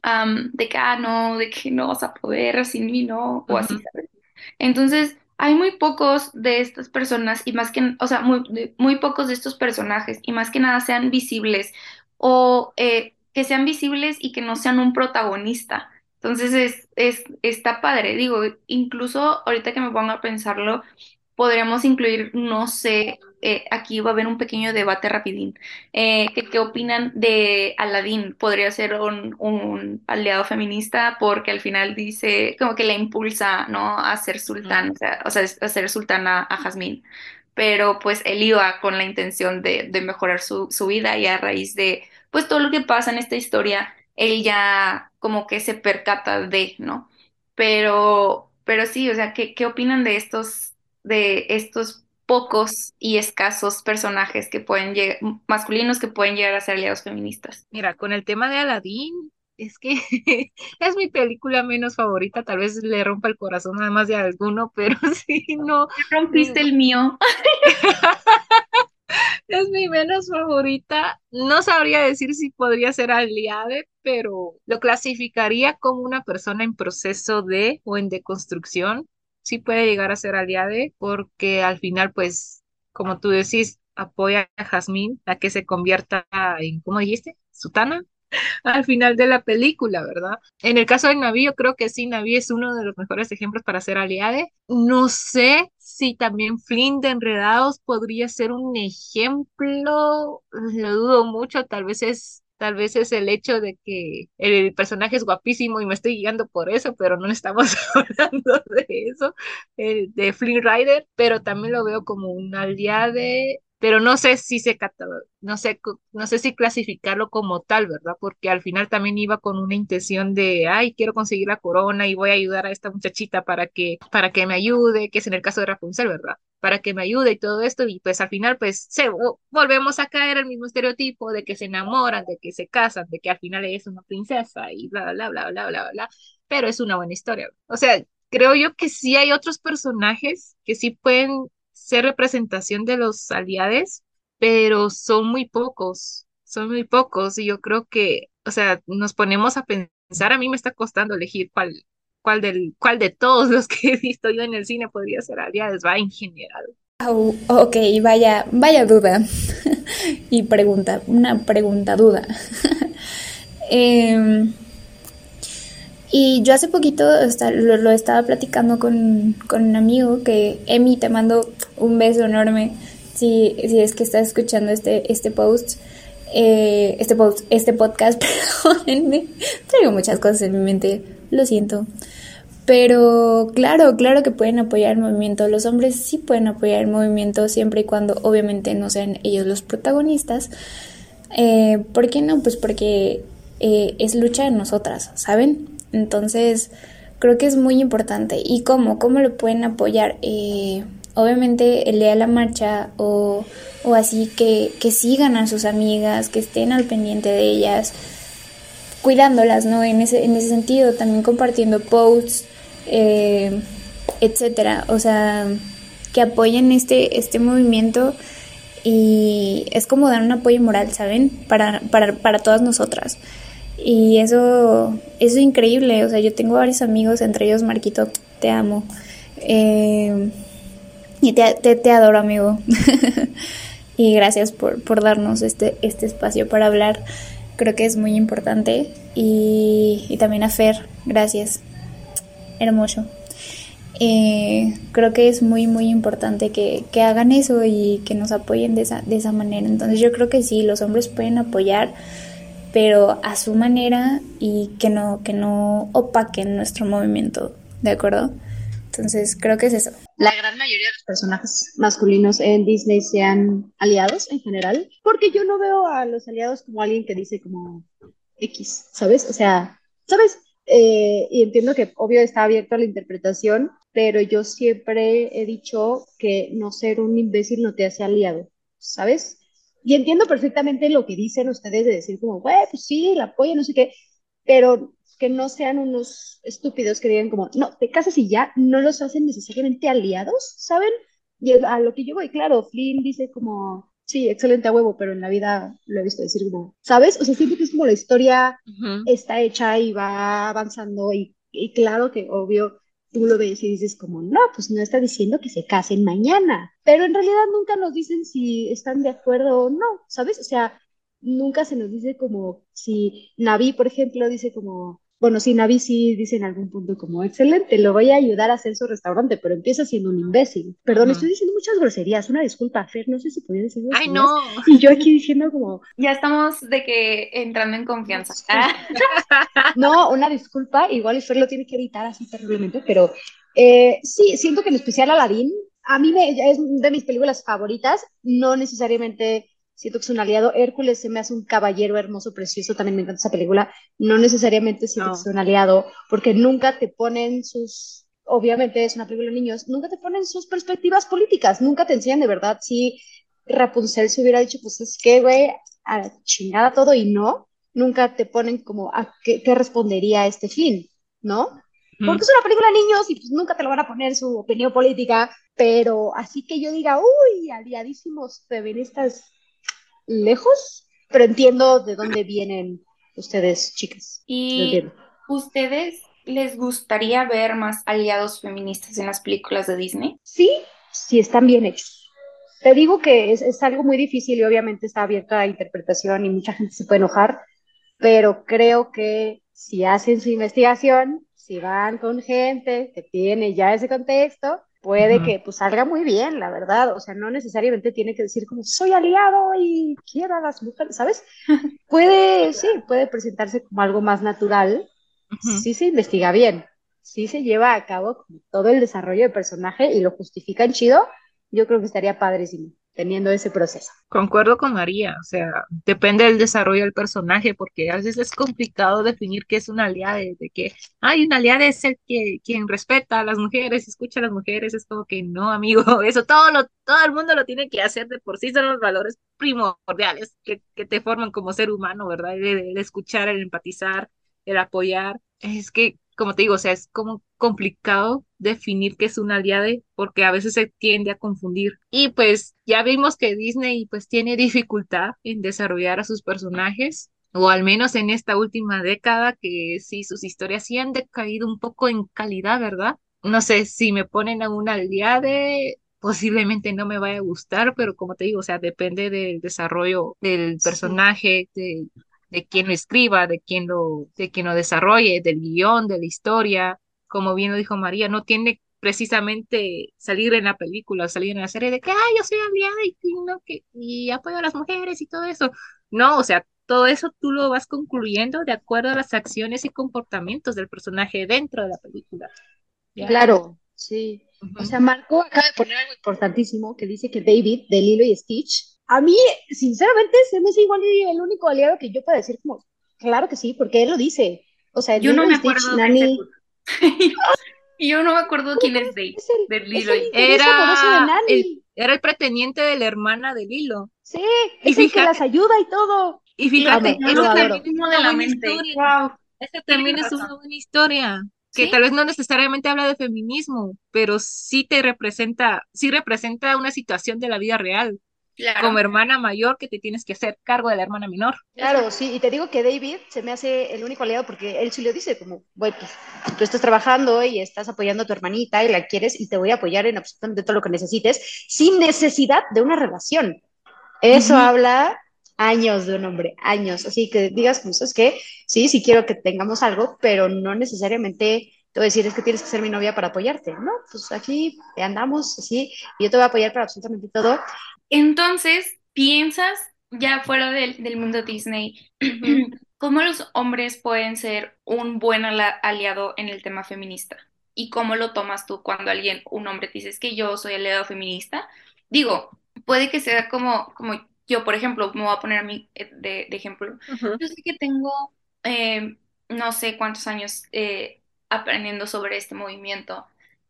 de que, ah, no, de que no vas a poder sin mí, no, o así, ¿sabes? Entonces, hay muy pocos de estas personas y más que, o sea, muy, muy pocos de estos personajes y más que nada sean visibles o eh, que sean visibles y que no sean un protagonista. Entonces, es, es, está padre, digo, incluso ahorita que me pongo a pensarlo, podríamos incluir, no sé, eh, aquí va a haber un pequeño debate rapidín. Eh, ¿qué, opinan de Aladdin? Podría ser un, aliado feminista porque al final dice, como que la impulsa, ¿no? A ser sultán, o, sea, a ser sultana a Jazmín. Pero pues él iba con la intención de, de mejorar su, su vida y a raíz de, pues todo lo que pasa en esta historia, él ya como que se percata de, ¿no? Pero, pero sí, o sea, ¿qué, qué opinan de estos de estos pocos y escasos personajes que pueden llegar, masculinos que pueden llegar a ser aliados feministas. Mira, con el tema de Aladdin, es que es mi película menos favorita, tal vez le rompa el corazón nada más de alguno, pero sí, no. Rompiste el mío. es mi menos favorita. No sabría decir si podría ser aliade, pero lo clasificaría como una persona en proceso de o en deconstrucción sí puede llegar a ser aliade porque al final, pues, como tú decís, apoya a Jazmín a que se convierta en, ¿cómo dijiste? Sutana. al final de la película, ¿verdad? En el caso de Navi, yo creo que sí, Navi es uno de los mejores ejemplos para ser aliade. No sé si también Flynn de Enredados podría ser un ejemplo, lo dudo mucho, tal vez es Tal vez es el hecho de que el personaje es guapísimo y me estoy guiando por eso, pero no estamos hablando de eso, de Flynn Rider, pero también lo veo como un aliade pero no sé si se no sé, no sé si clasificarlo como tal, ¿verdad? Porque al final también iba con una intención de, ay, quiero conseguir la corona y voy a ayudar a esta muchachita para que, para que me ayude, que es en el caso de Rapunzel, ¿verdad? Para que me ayude y todo esto, y pues al final, pues, se, volvemos a caer el mismo estereotipo de que se enamoran, de que se casan, de que al final es una princesa y bla, bla, bla, bla, bla, bla, pero es una buena historia. O sea, creo yo que sí hay otros personajes que sí pueden ser representación de los aliados, pero son muy pocos, son muy pocos y yo creo que, o sea, nos ponemos a pensar, a mí me está costando elegir cuál, cuál, del, cuál de todos los que he visto yo en el cine podría ser aliados, va en general. Oh, ok, vaya, vaya duda y pregunta, una pregunta duda. eh, y yo hace poquito lo, estaba platicando con, un amigo que, Emi, te mando un beso enorme si, si es que estás escuchando este, este post. Eh, este post, este podcast, perdónenme, traigo muchas cosas en mi mente, lo siento. Pero claro, claro que pueden apoyar el movimiento. Los hombres sí pueden apoyar el movimiento siempre y cuando obviamente no sean ellos los protagonistas. Eh, ¿Por qué no? Pues porque eh, es lucha de nosotras, ¿saben? Entonces, creo que es muy importante. ¿Y cómo? ¿Cómo lo pueden apoyar? Eh, obviamente el día de la marcha o, o así que, que, sigan a sus amigas, que estén al pendiente de ellas, cuidándolas, ¿no? En ese, en ese sentido, también compartiendo posts, eh, etcétera. O sea, que apoyen este, este movimiento y es como dar un apoyo moral, ¿saben? Para, para, para todas nosotras. Y eso, es increíble, o sea, yo tengo varios amigos, entre ellos Marquito, te amo. Eh, y te, te, adoro, amigo. y gracias por, por darnos este, este espacio para hablar. Creo que es muy importante. Y, y también a Fer, gracias. Hermoso. Eh, creo que es muy, muy importante que, que, hagan eso y que nos apoyen de esa, de esa manera. Entonces yo creo que sí, los hombres pueden apoyar pero a su manera y que no, que no opaquen nuestro movimiento, ¿de acuerdo? Entonces creo que es eso. La gran mayoría de los personajes masculinos en Disney sean aliados en general, porque yo no veo a los aliados como alguien que dice como X, ¿sabes? O sea, ¿sabes? Eh, y entiendo que obvio está abierto a la interpretación, pero yo siempre he dicho que no ser un imbécil no te hace aliado, ¿sabes? Y entiendo perfectamente lo que dicen ustedes de decir como, güey, pues sí, la apoyo, no sé qué, pero que no sean unos estúpidos que digan como, no, te casas y ya, no los hacen necesariamente aliados, ¿saben? Y a lo que yo voy, claro, Flynn dice como, sí, excelente a huevo, pero en la vida lo he visto decir como, ¿sabes? O sea, siento que es como la historia está hecha y va avanzando y, y claro que obvio tú lo ves y dices como, no, pues no está diciendo que se casen mañana, pero en realidad nunca nos dicen si están de acuerdo o no, ¿sabes? O sea, nunca se nos dice como si Navi, por ejemplo, dice como, bueno, sí, Navi sí dice en algún punto como, excelente, lo voy a ayudar a hacer su restaurante, pero empieza siendo un imbécil. Perdón, estoy diciendo muchas groserías, una disculpa, Fer, no sé si podía decir Ay, no. Y yo aquí diciendo como... Ya estamos de que entrando en confianza. no, una disculpa, igual Fer lo tiene que editar así terriblemente, pero eh, sí, siento que en especial Aladdin, a mí me, es de mis películas favoritas, no necesariamente siento que es un aliado. Hércules se me hace un caballero hermoso, precioso, también me encanta esa película. No necesariamente siento que es un aliado, porque nunca te ponen sus, obviamente es una película de niños, nunca te ponen sus perspectivas políticas, nunca te enseñan de verdad si Rapunzel se hubiera dicho, pues es que, güey, a chingada todo y no, nunca te ponen como a qué, respondería a este fin, ¿no? Porque es una película de niños y pues nunca te lo van a poner su opinión política, pero así que yo diga, uy, aliadísimos feministas lejos, pero entiendo de dónde vienen ustedes, chicas. ¿Y ustedes les gustaría ver más aliados feministas en las películas de Disney? Sí, sí están bien hechos. Te digo que es, algo muy difícil y obviamente está abierta a interpretación y mucha gente se puede enojar, pero creo que si hacen su investigación, si van con gente que tiene ya ese contexto, puede que pues salga muy bien, la verdad. O sea, no necesariamente tiene que decir como soy aliado y quiero a las mujeres, ¿sabes? Puede, sí, puede presentarse como algo más natural si se investiga bien, si se lleva a cabo todo el desarrollo de personaje y lo justifican chido, yo creo que estaría padrísimo teniendo ese proceso. Concuerdo con María, o sea, depende del desarrollo del personaje, porque a veces es complicado definir qué es una aliada, de, que, hay una aliada es el que quien respeta a las mujeres, escucha a las mujeres, es como que no, amigo, eso todo lo, todo el mundo lo tiene que hacer de por sí, son los valores primordiales que, que te forman como ser humano, ¿verdad? el escuchar, el empatizar, el apoyar, es que como te digo, o sea, es como complicado definir qué es un aliade porque a veces se tiende a confundir. Y pues ya vimos que Disney pues tiene dificultad en desarrollar a sus personajes, o al menos en esta última década que sí, sus historias sí han decaído un poco en calidad, ¿verdad? No sé, si me ponen a un aliade, posiblemente no me vaya a gustar, pero como te digo, o sea, depende del desarrollo del personaje, de de quien lo escriba, de quien lo, de quien lo desarrolle, del guion, de la historia, como bien lo dijo María, no tiene precisamente salir en la película, salir en la serie de que, ay, yo soy aliada y, no, que, y apoyo a las mujeres y todo eso. No, o sea, todo eso tú lo vas concluyendo de acuerdo a las acciones y comportamientos del personaje dentro de la película. Claro, sí. O sea, Marco acaba de poner algo importantísimo que dice que David de Lilo y Stitch a mí, sinceramente, se me hace igual el único aliado que yo puedo decir como, claro que sí, porque él lo dice. O sea, yo no me acuerdo Nani... yo no me acuerdo quién es Dave, de Lilo. Era, el, era el pretendiente de la hermana de Lilo. Sí, es el que las ayuda y todo. Y fíjate, eso también es una buena historia. Esa también es una buena historia que tal vez no necesariamente habla de feminismo, pero sí te representa, sí representa una situación de la vida real como hermana mayor que te tienes que hacer cargo de la hermana menor. Claro, sí, y te digo que David se me hace el único aliado porque él sí lo dice, como, bueno, pues tú estás trabajando y estás apoyando a tu hermanita y la quieres y te voy a apoyar en absolutamente todo lo que necesites sin necesidad de una relación. Eso habla años de un hombre, años. Así que digas, pues es que sí, sí quiero que tengamos algo, pero no necesariamente te voy a decir, es que tienes que ser mi novia para apoyarte, ¿no? Pues aquí andamos así y yo te voy a apoyar para absolutamente todo. Entonces, piensas ya fuera del, del mundo Disney, ¿cómo los hombres pueden ser un buen aliado en el tema feminista? ¿Y cómo lo tomas tú cuando alguien, un hombre, te dice que yo soy aliado feminista? Digo, puede que sea como, como yo, por ejemplo, me voy a poner a mí eh, de, ejemplo. Yo sé que tengo, eh, no sé cuántos años eh, aprendiendo sobre este movimiento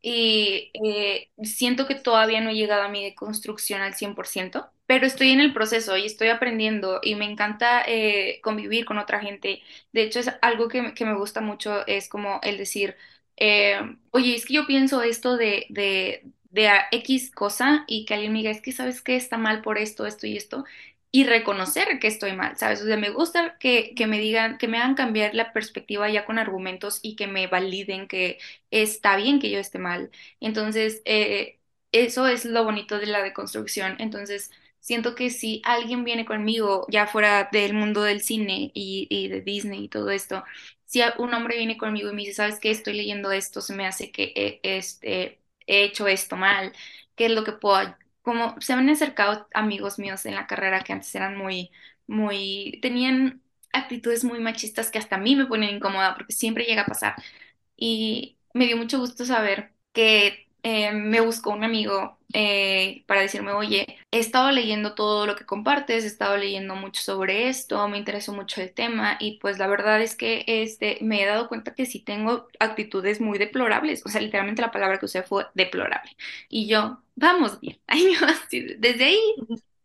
y eh, siento que todavía no he llegado a mi deconstrucción al 100%, pero estoy en el proceso y estoy aprendiendo y me encanta eh, convivir con otra gente. De hecho, es algo que, que, me gusta mucho, es como el decir, eh, oye, es que yo pienso esto de, de, de X cosa y que alguien me diga, es que sabes que está mal por esto, esto y esto y reconocer que estoy mal, ¿sabes? O sea, me gusta que, me digan, que me hagan cambiar la perspectiva ya con argumentos y que me validen que está bien que yo esté mal. Entonces, eh, eso es lo bonito de la deconstrucción. Entonces, siento que si alguien viene conmigo, ya fuera del mundo del cine y, y de Disney y todo esto, si un hombre viene conmigo y me dice, ¿sabes qué? Estoy leyendo esto, se me hace que he, este, he hecho esto mal, ¿qué es lo que puedo como se han acercado amigos míos en la carrera que antes eran muy, muy, tenían actitudes muy machistas que hasta a mí me ponen incómoda porque siempre llega a pasar. Y me dio mucho gusto saber que eh, me buscó un amigo eh, para decirme, oye, he estado leyendo todo lo que compartes, he estado leyendo mucho sobre esto, me interesó mucho el tema y pues la verdad es que este, me he dado cuenta que sí tengo actitudes muy deplorables, o sea, literalmente la palabra que usé fue deplorable. Y yo, vamos bien, desde ahí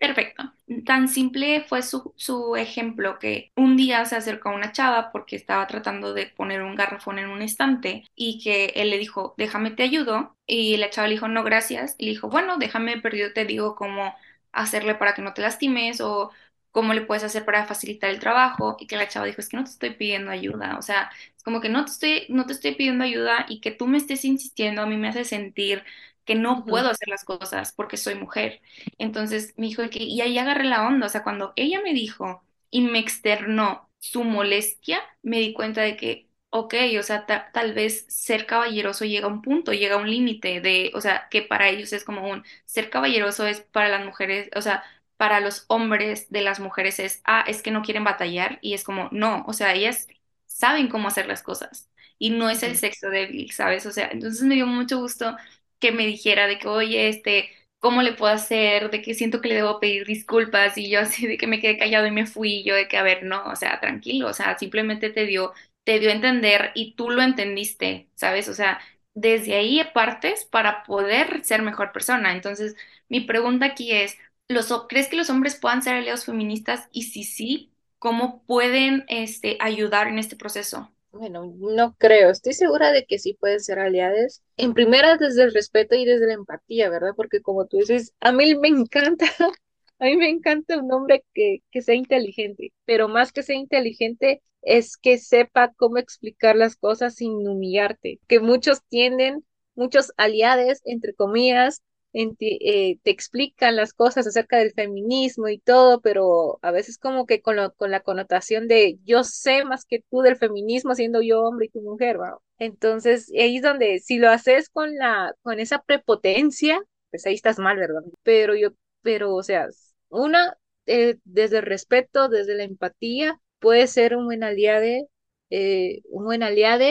Perfecto. Tan simple fue su, su, ejemplo que un día se acercó a una chava porque estaba tratando de poner un garrafón en un estante y que él le dijo, déjame te ayudo. Y la chava le dijo, no, gracias. Y le dijo, bueno, déjame, pero yo te digo cómo hacerle para que no te lastimes o cómo le puedes hacer para facilitar el trabajo. Y que la chava dijo, es que no te estoy pidiendo ayuda. O sea, es como que no te estoy, no te estoy pidiendo ayuda y que tú me estés insistiendo a mí me hace sentir que no puedo hacer las cosas porque soy mujer. Entonces me dijo que, y ahí agarré la onda, o sea, cuando ella me dijo y me externó su molestia, me di cuenta de que, ok, o sea, tal vez ser caballeroso llega a un punto, llega a un límite de, o sea, que para ellos es como un, ser caballeroso es para las mujeres, o sea, para los hombres de las mujeres es, ah, es que no quieren batallar y es como, no, o sea, ellas saben cómo hacer las cosas y no es el sexo débil, ¿sabes? O sea, entonces me dio mucho gusto que me dijera de que, oye, este, ¿cómo le puedo hacer? De que siento que le debo pedir disculpas y yo así de que me quedé callado y me fui, yo de que, a ver, no, o sea, tranquilo, o sea, simplemente te dio, te dio a entender y tú lo entendiste, ¿sabes? O sea, desde ahí partes para poder ser mejor persona. Entonces, mi pregunta aquí es, ¿los, ¿crees que los hombres puedan ser aliados feministas? Y si sí, ¿cómo pueden este, ayudar en este proceso? Bueno, no creo. Estoy segura de que sí pueden ser aliados. En primera, desde el respeto y desde la empatía, ¿verdad? Porque como tú dices, a mí me encanta, a mí me encanta un hombre que, que sea inteligente, pero más que sea inteligente es que sepa cómo explicar las cosas sin humillarte, que muchos tienen, muchos aliados, entre comillas, eh, te explican las cosas acerca del feminismo y todo, pero a veces como que con, con la connotación de yo sé más que tú del feminismo siendo yo hombre y tú mujer. Entonces ahí es donde si lo haces con la con esa prepotencia, pues ahí estás mal, ¿verdad? Pero yo, pero o sea, una eh, desde el respeto, desde la empatía, puede ser un buen aliado, eh, un buen aliado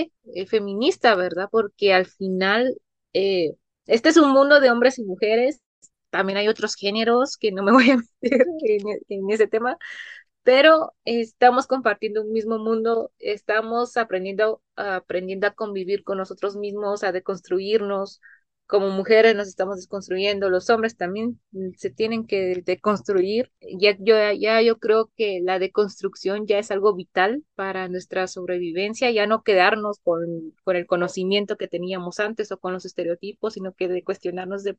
feminista, ¿verdad? Porque al final este es un mundo de hombres y mujeres. También hay otros géneros que no me voy a meter en, ese tema, pero estamos compartiendo un mismo mundo, estamos aprendiendo, aprendiendo a convivir con nosotros mismos, a deconstruirnos, como mujeres nos estamos desconstruyendo, los hombres también se tienen que deconstruir. Ya yo, ya yo creo que la deconstrucción ya es algo vital para nuestra sobrevivencia, ya no quedarnos con, con el conocimiento que teníamos antes o con los estereotipos, sino que de cuestionarnos de,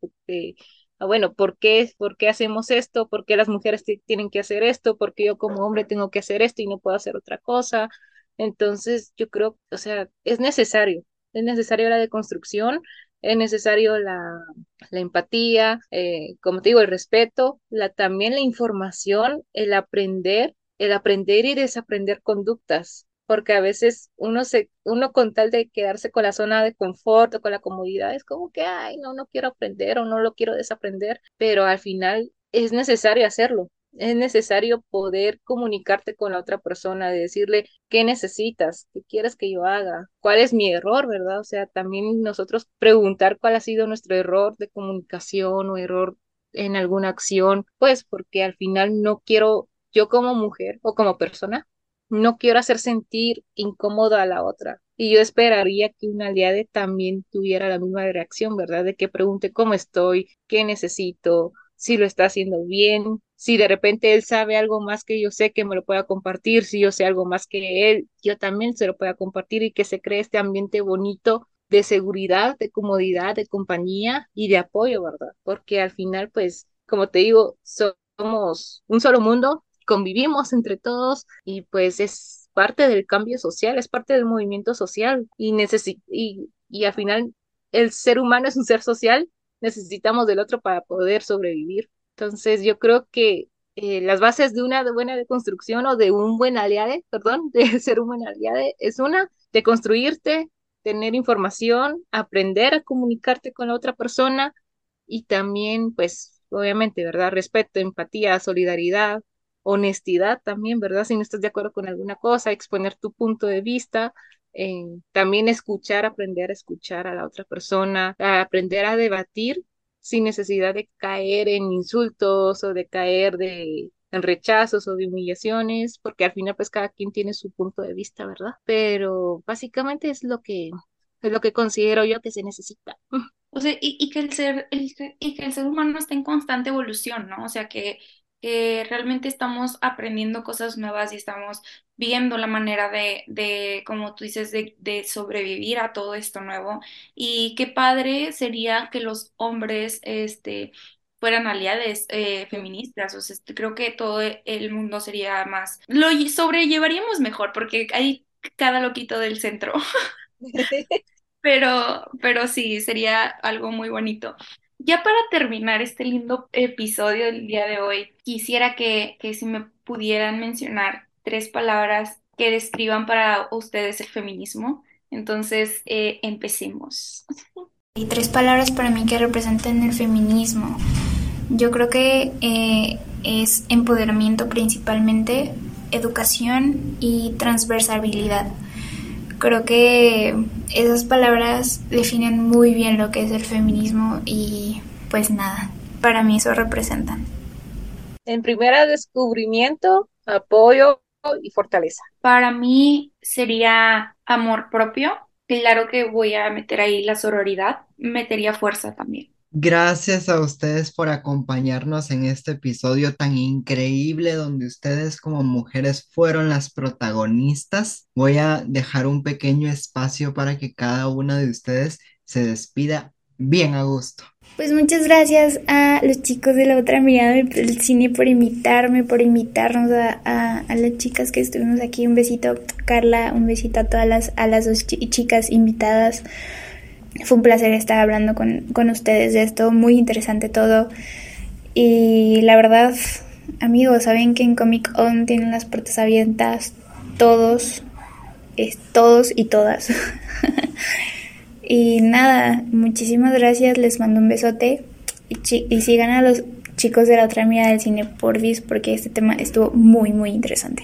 ah, bueno, ¿por qué, ¿por qué hacemos esto? ¿Por qué las mujeres tienen que hacer esto? ¿Por qué yo como hombre tengo que hacer esto y no puedo hacer otra cosa? Entonces, yo creo, o sea, es necesario, es necesario la deconstrucción es necesario la, empatía, eh, como te digo, el respeto, la, también la información, el aprender, el aprender y desaprender conductas, porque a veces uno se, uno con tal de quedarse con la zona de confort o con la comodidad, es como que, ay, no, no quiero aprender o no lo quiero desaprender, pero al final es necesario hacerlo, es necesario poder comunicarte con la otra persona, de decirle qué necesitas, qué quieres que yo haga, cuál es mi error, ¿verdad? O sea, también nosotros preguntar cuál ha sido nuestro error de comunicación o error en alguna acción, pues porque al final no quiero, yo como mujer o como persona, no quiero hacer sentir incómoda a la otra. Y yo esperaría que una aliada también tuviera la misma reacción, ¿verdad? De que pregunte cómo estoy, qué necesito, si lo está haciendo bien, si de repente él sabe algo más que yo sé que me lo pueda compartir, si yo sé algo más que él, yo también se lo pueda compartir y que se cree este ambiente bonito de seguridad, de comodidad, de compañía y de apoyo, ¿verdad? Porque al final, pues, como te digo, somos un solo mundo, convivimos entre todos y pues es parte del cambio social, es parte del movimiento social y, y, y al final el ser humano es un ser social necesitamos del otro para poder sobrevivir. Entonces yo creo que eh, las bases de una buena deconstrucción o de un buen aliado, perdón, de ser un buen aliado, es una, de construirte, tener información, aprender a comunicarte con la otra persona y también, pues, obviamente, ¿verdad? Respeto, empatía, solidaridad, honestidad también, ¿verdad? Si no estás de acuerdo con alguna cosa, exponer tu punto de vista, también escuchar, aprender a escuchar a la otra persona, aprender a debatir sin necesidad de caer en insultos o de caer de, en rechazos o de humillaciones, porque al final pues cada quien tiene su punto de vista, ¿verdad? Pero básicamente es lo que es lo que considero yo que se necesita. O sea, y, y que el ser, y que el ser humano está en constante evolución, ¿no? O sea, que que realmente estamos aprendiendo cosas nuevas y estamos viendo la manera de, de como tú dices, de, de, sobrevivir a todo esto nuevo. Y qué padre sería que los hombres este, fueran aliados eh, feministas. O sea, este, creo que todo el mundo sería más, lo sobrellevaríamos mejor porque hay cada loquito del centro. pero, pero sí, sería algo muy bonito. Ya para terminar este lindo episodio del día de hoy, quisiera que, que si me pudieran mencionar tres palabras que describan para ustedes el feminismo. Entonces, eh, empecemos. Hay tres palabras para mí que representan el feminismo. Yo creo que eh, es empoderamiento principalmente, educación y transversalidad. Creo que esas palabras definen muy bien lo que es el feminismo y pues nada, para mí eso representan. En primera, descubrimiento, apoyo y fortaleza. Para mí sería amor propio. Claro que voy a meter ahí la sororidad, metería fuerza también. Gracias a ustedes por acompañarnos en este episodio tan increíble donde ustedes como mujeres fueron las protagonistas. Voy a dejar un pequeño espacio para que cada una de ustedes se despida bien a gusto. Pues muchas gracias a los chicos de la otra mirada del cine por invitarme, por invitarnos a, las chicas que estuvimos aquí. Un besito, Carla, un besito a todas las, a las dos chicas invitadas. Fue un placer estar hablando con, con ustedes de esto, muy interesante todo. Y la verdad, amigos, saben que en Comic On tienen las puertas abiertas todos, es, todos y todas. y nada, muchísimas gracias, les mando un besote y, y sigan a los chicos de la otra mirada del cine por porque este tema estuvo muy, muy interesante.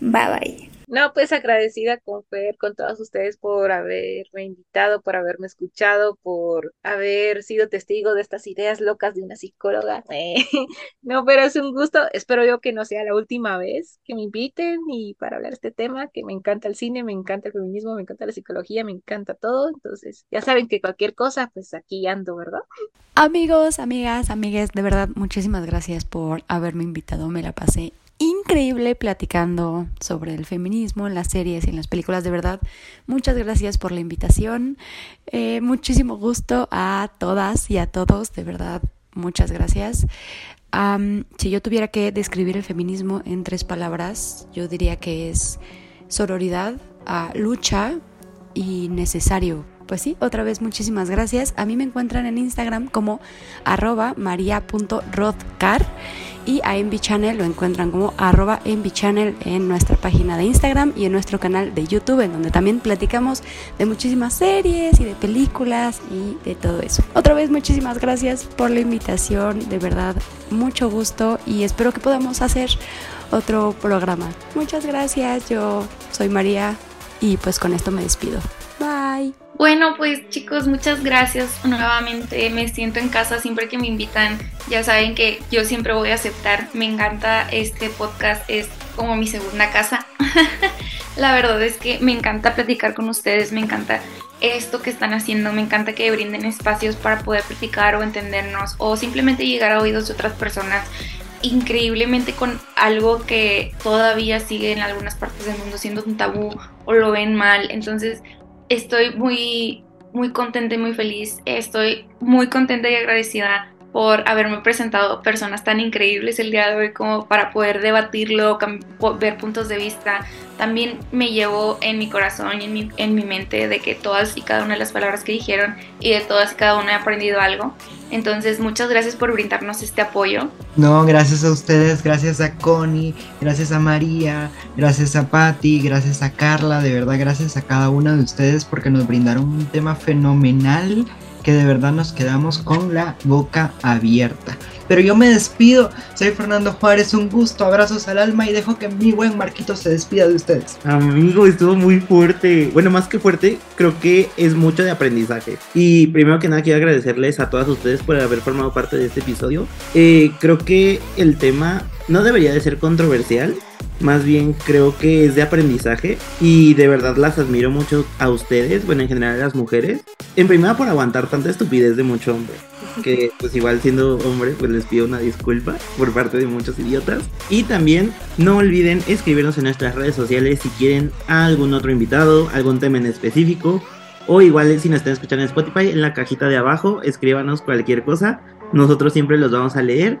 Bye bye. No, pues agradecida con Fer, con todos ustedes por haberme invitado, por haberme escuchado, por haber sido testigo de estas ideas locas de una psicóloga. no, pero es un gusto. Espero yo que no sea la última vez que me inviten y para hablar de este tema, que me encanta el cine, me encanta el feminismo, me encanta la psicología, me encanta todo. Entonces, ya saben que cualquier cosa, pues aquí ando, ¿verdad? Amigos, amigas, amigues, de verdad, muchísimas gracias por haberme invitado. Me la pasé increíble platicando sobre el feminismo en las series y en las películas, de verdad. Muchas gracias por la invitación. Eh, muchísimo gusto a todas y a todos, de verdad. Muchas gracias. si yo tuviera que describir el feminismo en tres palabras, yo diría que es sororidad, lucha y necesario pues sí, otra vez muchísimas gracias. A mí me encuentran en Instagram como arroba maria.rodcar y a Envy Channel lo encuentran como arroba Envy Channel en nuestra página de Instagram y en nuestro canal de YouTube en donde también platicamos de muchísimas series y de películas y de todo eso. Otra vez muchísimas gracias por la invitación, de verdad mucho gusto y espero que podamos hacer otro programa. Muchas gracias, yo soy María y pues con esto me despido. Bye. Bueno, pues chicos, muchas gracias nuevamente. Me siento en casa siempre que me invitan. Ya saben que yo siempre voy a aceptar. Me encanta este podcast, es como mi segunda casa. La verdad es que me encanta platicar con ustedes, me encanta esto que están haciendo, me encanta que brinden espacios para poder platicar o entendernos o simplemente llegar a oídos de otras personas increíblemente con algo que todavía sigue en algunas partes del mundo siendo un tabú o lo ven mal. Entonces, estoy muy, muy contenta y muy feliz. Estoy muy contenta y agradecida por haberme presentado personas tan increíbles el día de hoy como para poder debatirlo, ver puntos de vista. También me llevo en mi corazón y en mi, en mi mente de que todas y cada una de las palabras que dijeron y de todas y cada una he aprendido algo. Entonces, muchas gracias por brindarnos este apoyo. No, gracias a ustedes, gracias a Connie, gracias a María, gracias a Patti, gracias a Carla, de verdad gracias a cada una de ustedes porque nos brindaron un tema fenomenal que de verdad nos quedamos con la boca abierta. Pero yo me despido, soy Fernando Juárez, un gusto, abrazos al alma y dejo que mi buen Marquito se despida de ustedes. Amigo, estuvo muy fuerte. Bueno, más que fuerte, creo que es mucho de aprendizaje. Y primero que nada quiero agradecerles a todas ustedes por haber formado parte de este episodio. Eh, creo que el tema no debería de ser controversial, más bien creo que es de aprendizaje y de verdad las admiro mucho a ustedes, bueno, en general a las mujeres. En primera por aguantar tanta estupidez de mucho hombre, que pues igual siendo hombre pues les pido una disculpa por parte de muchos idiotas. Y también no olviden escribirnos en nuestras redes sociales si quieren algún otro invitado, algún tema en específico. O igual si nos están escuchando en Spotify, en la cajita de abajo, escríbanos cualquier cosa. Nosotros siempre los vamos a leer.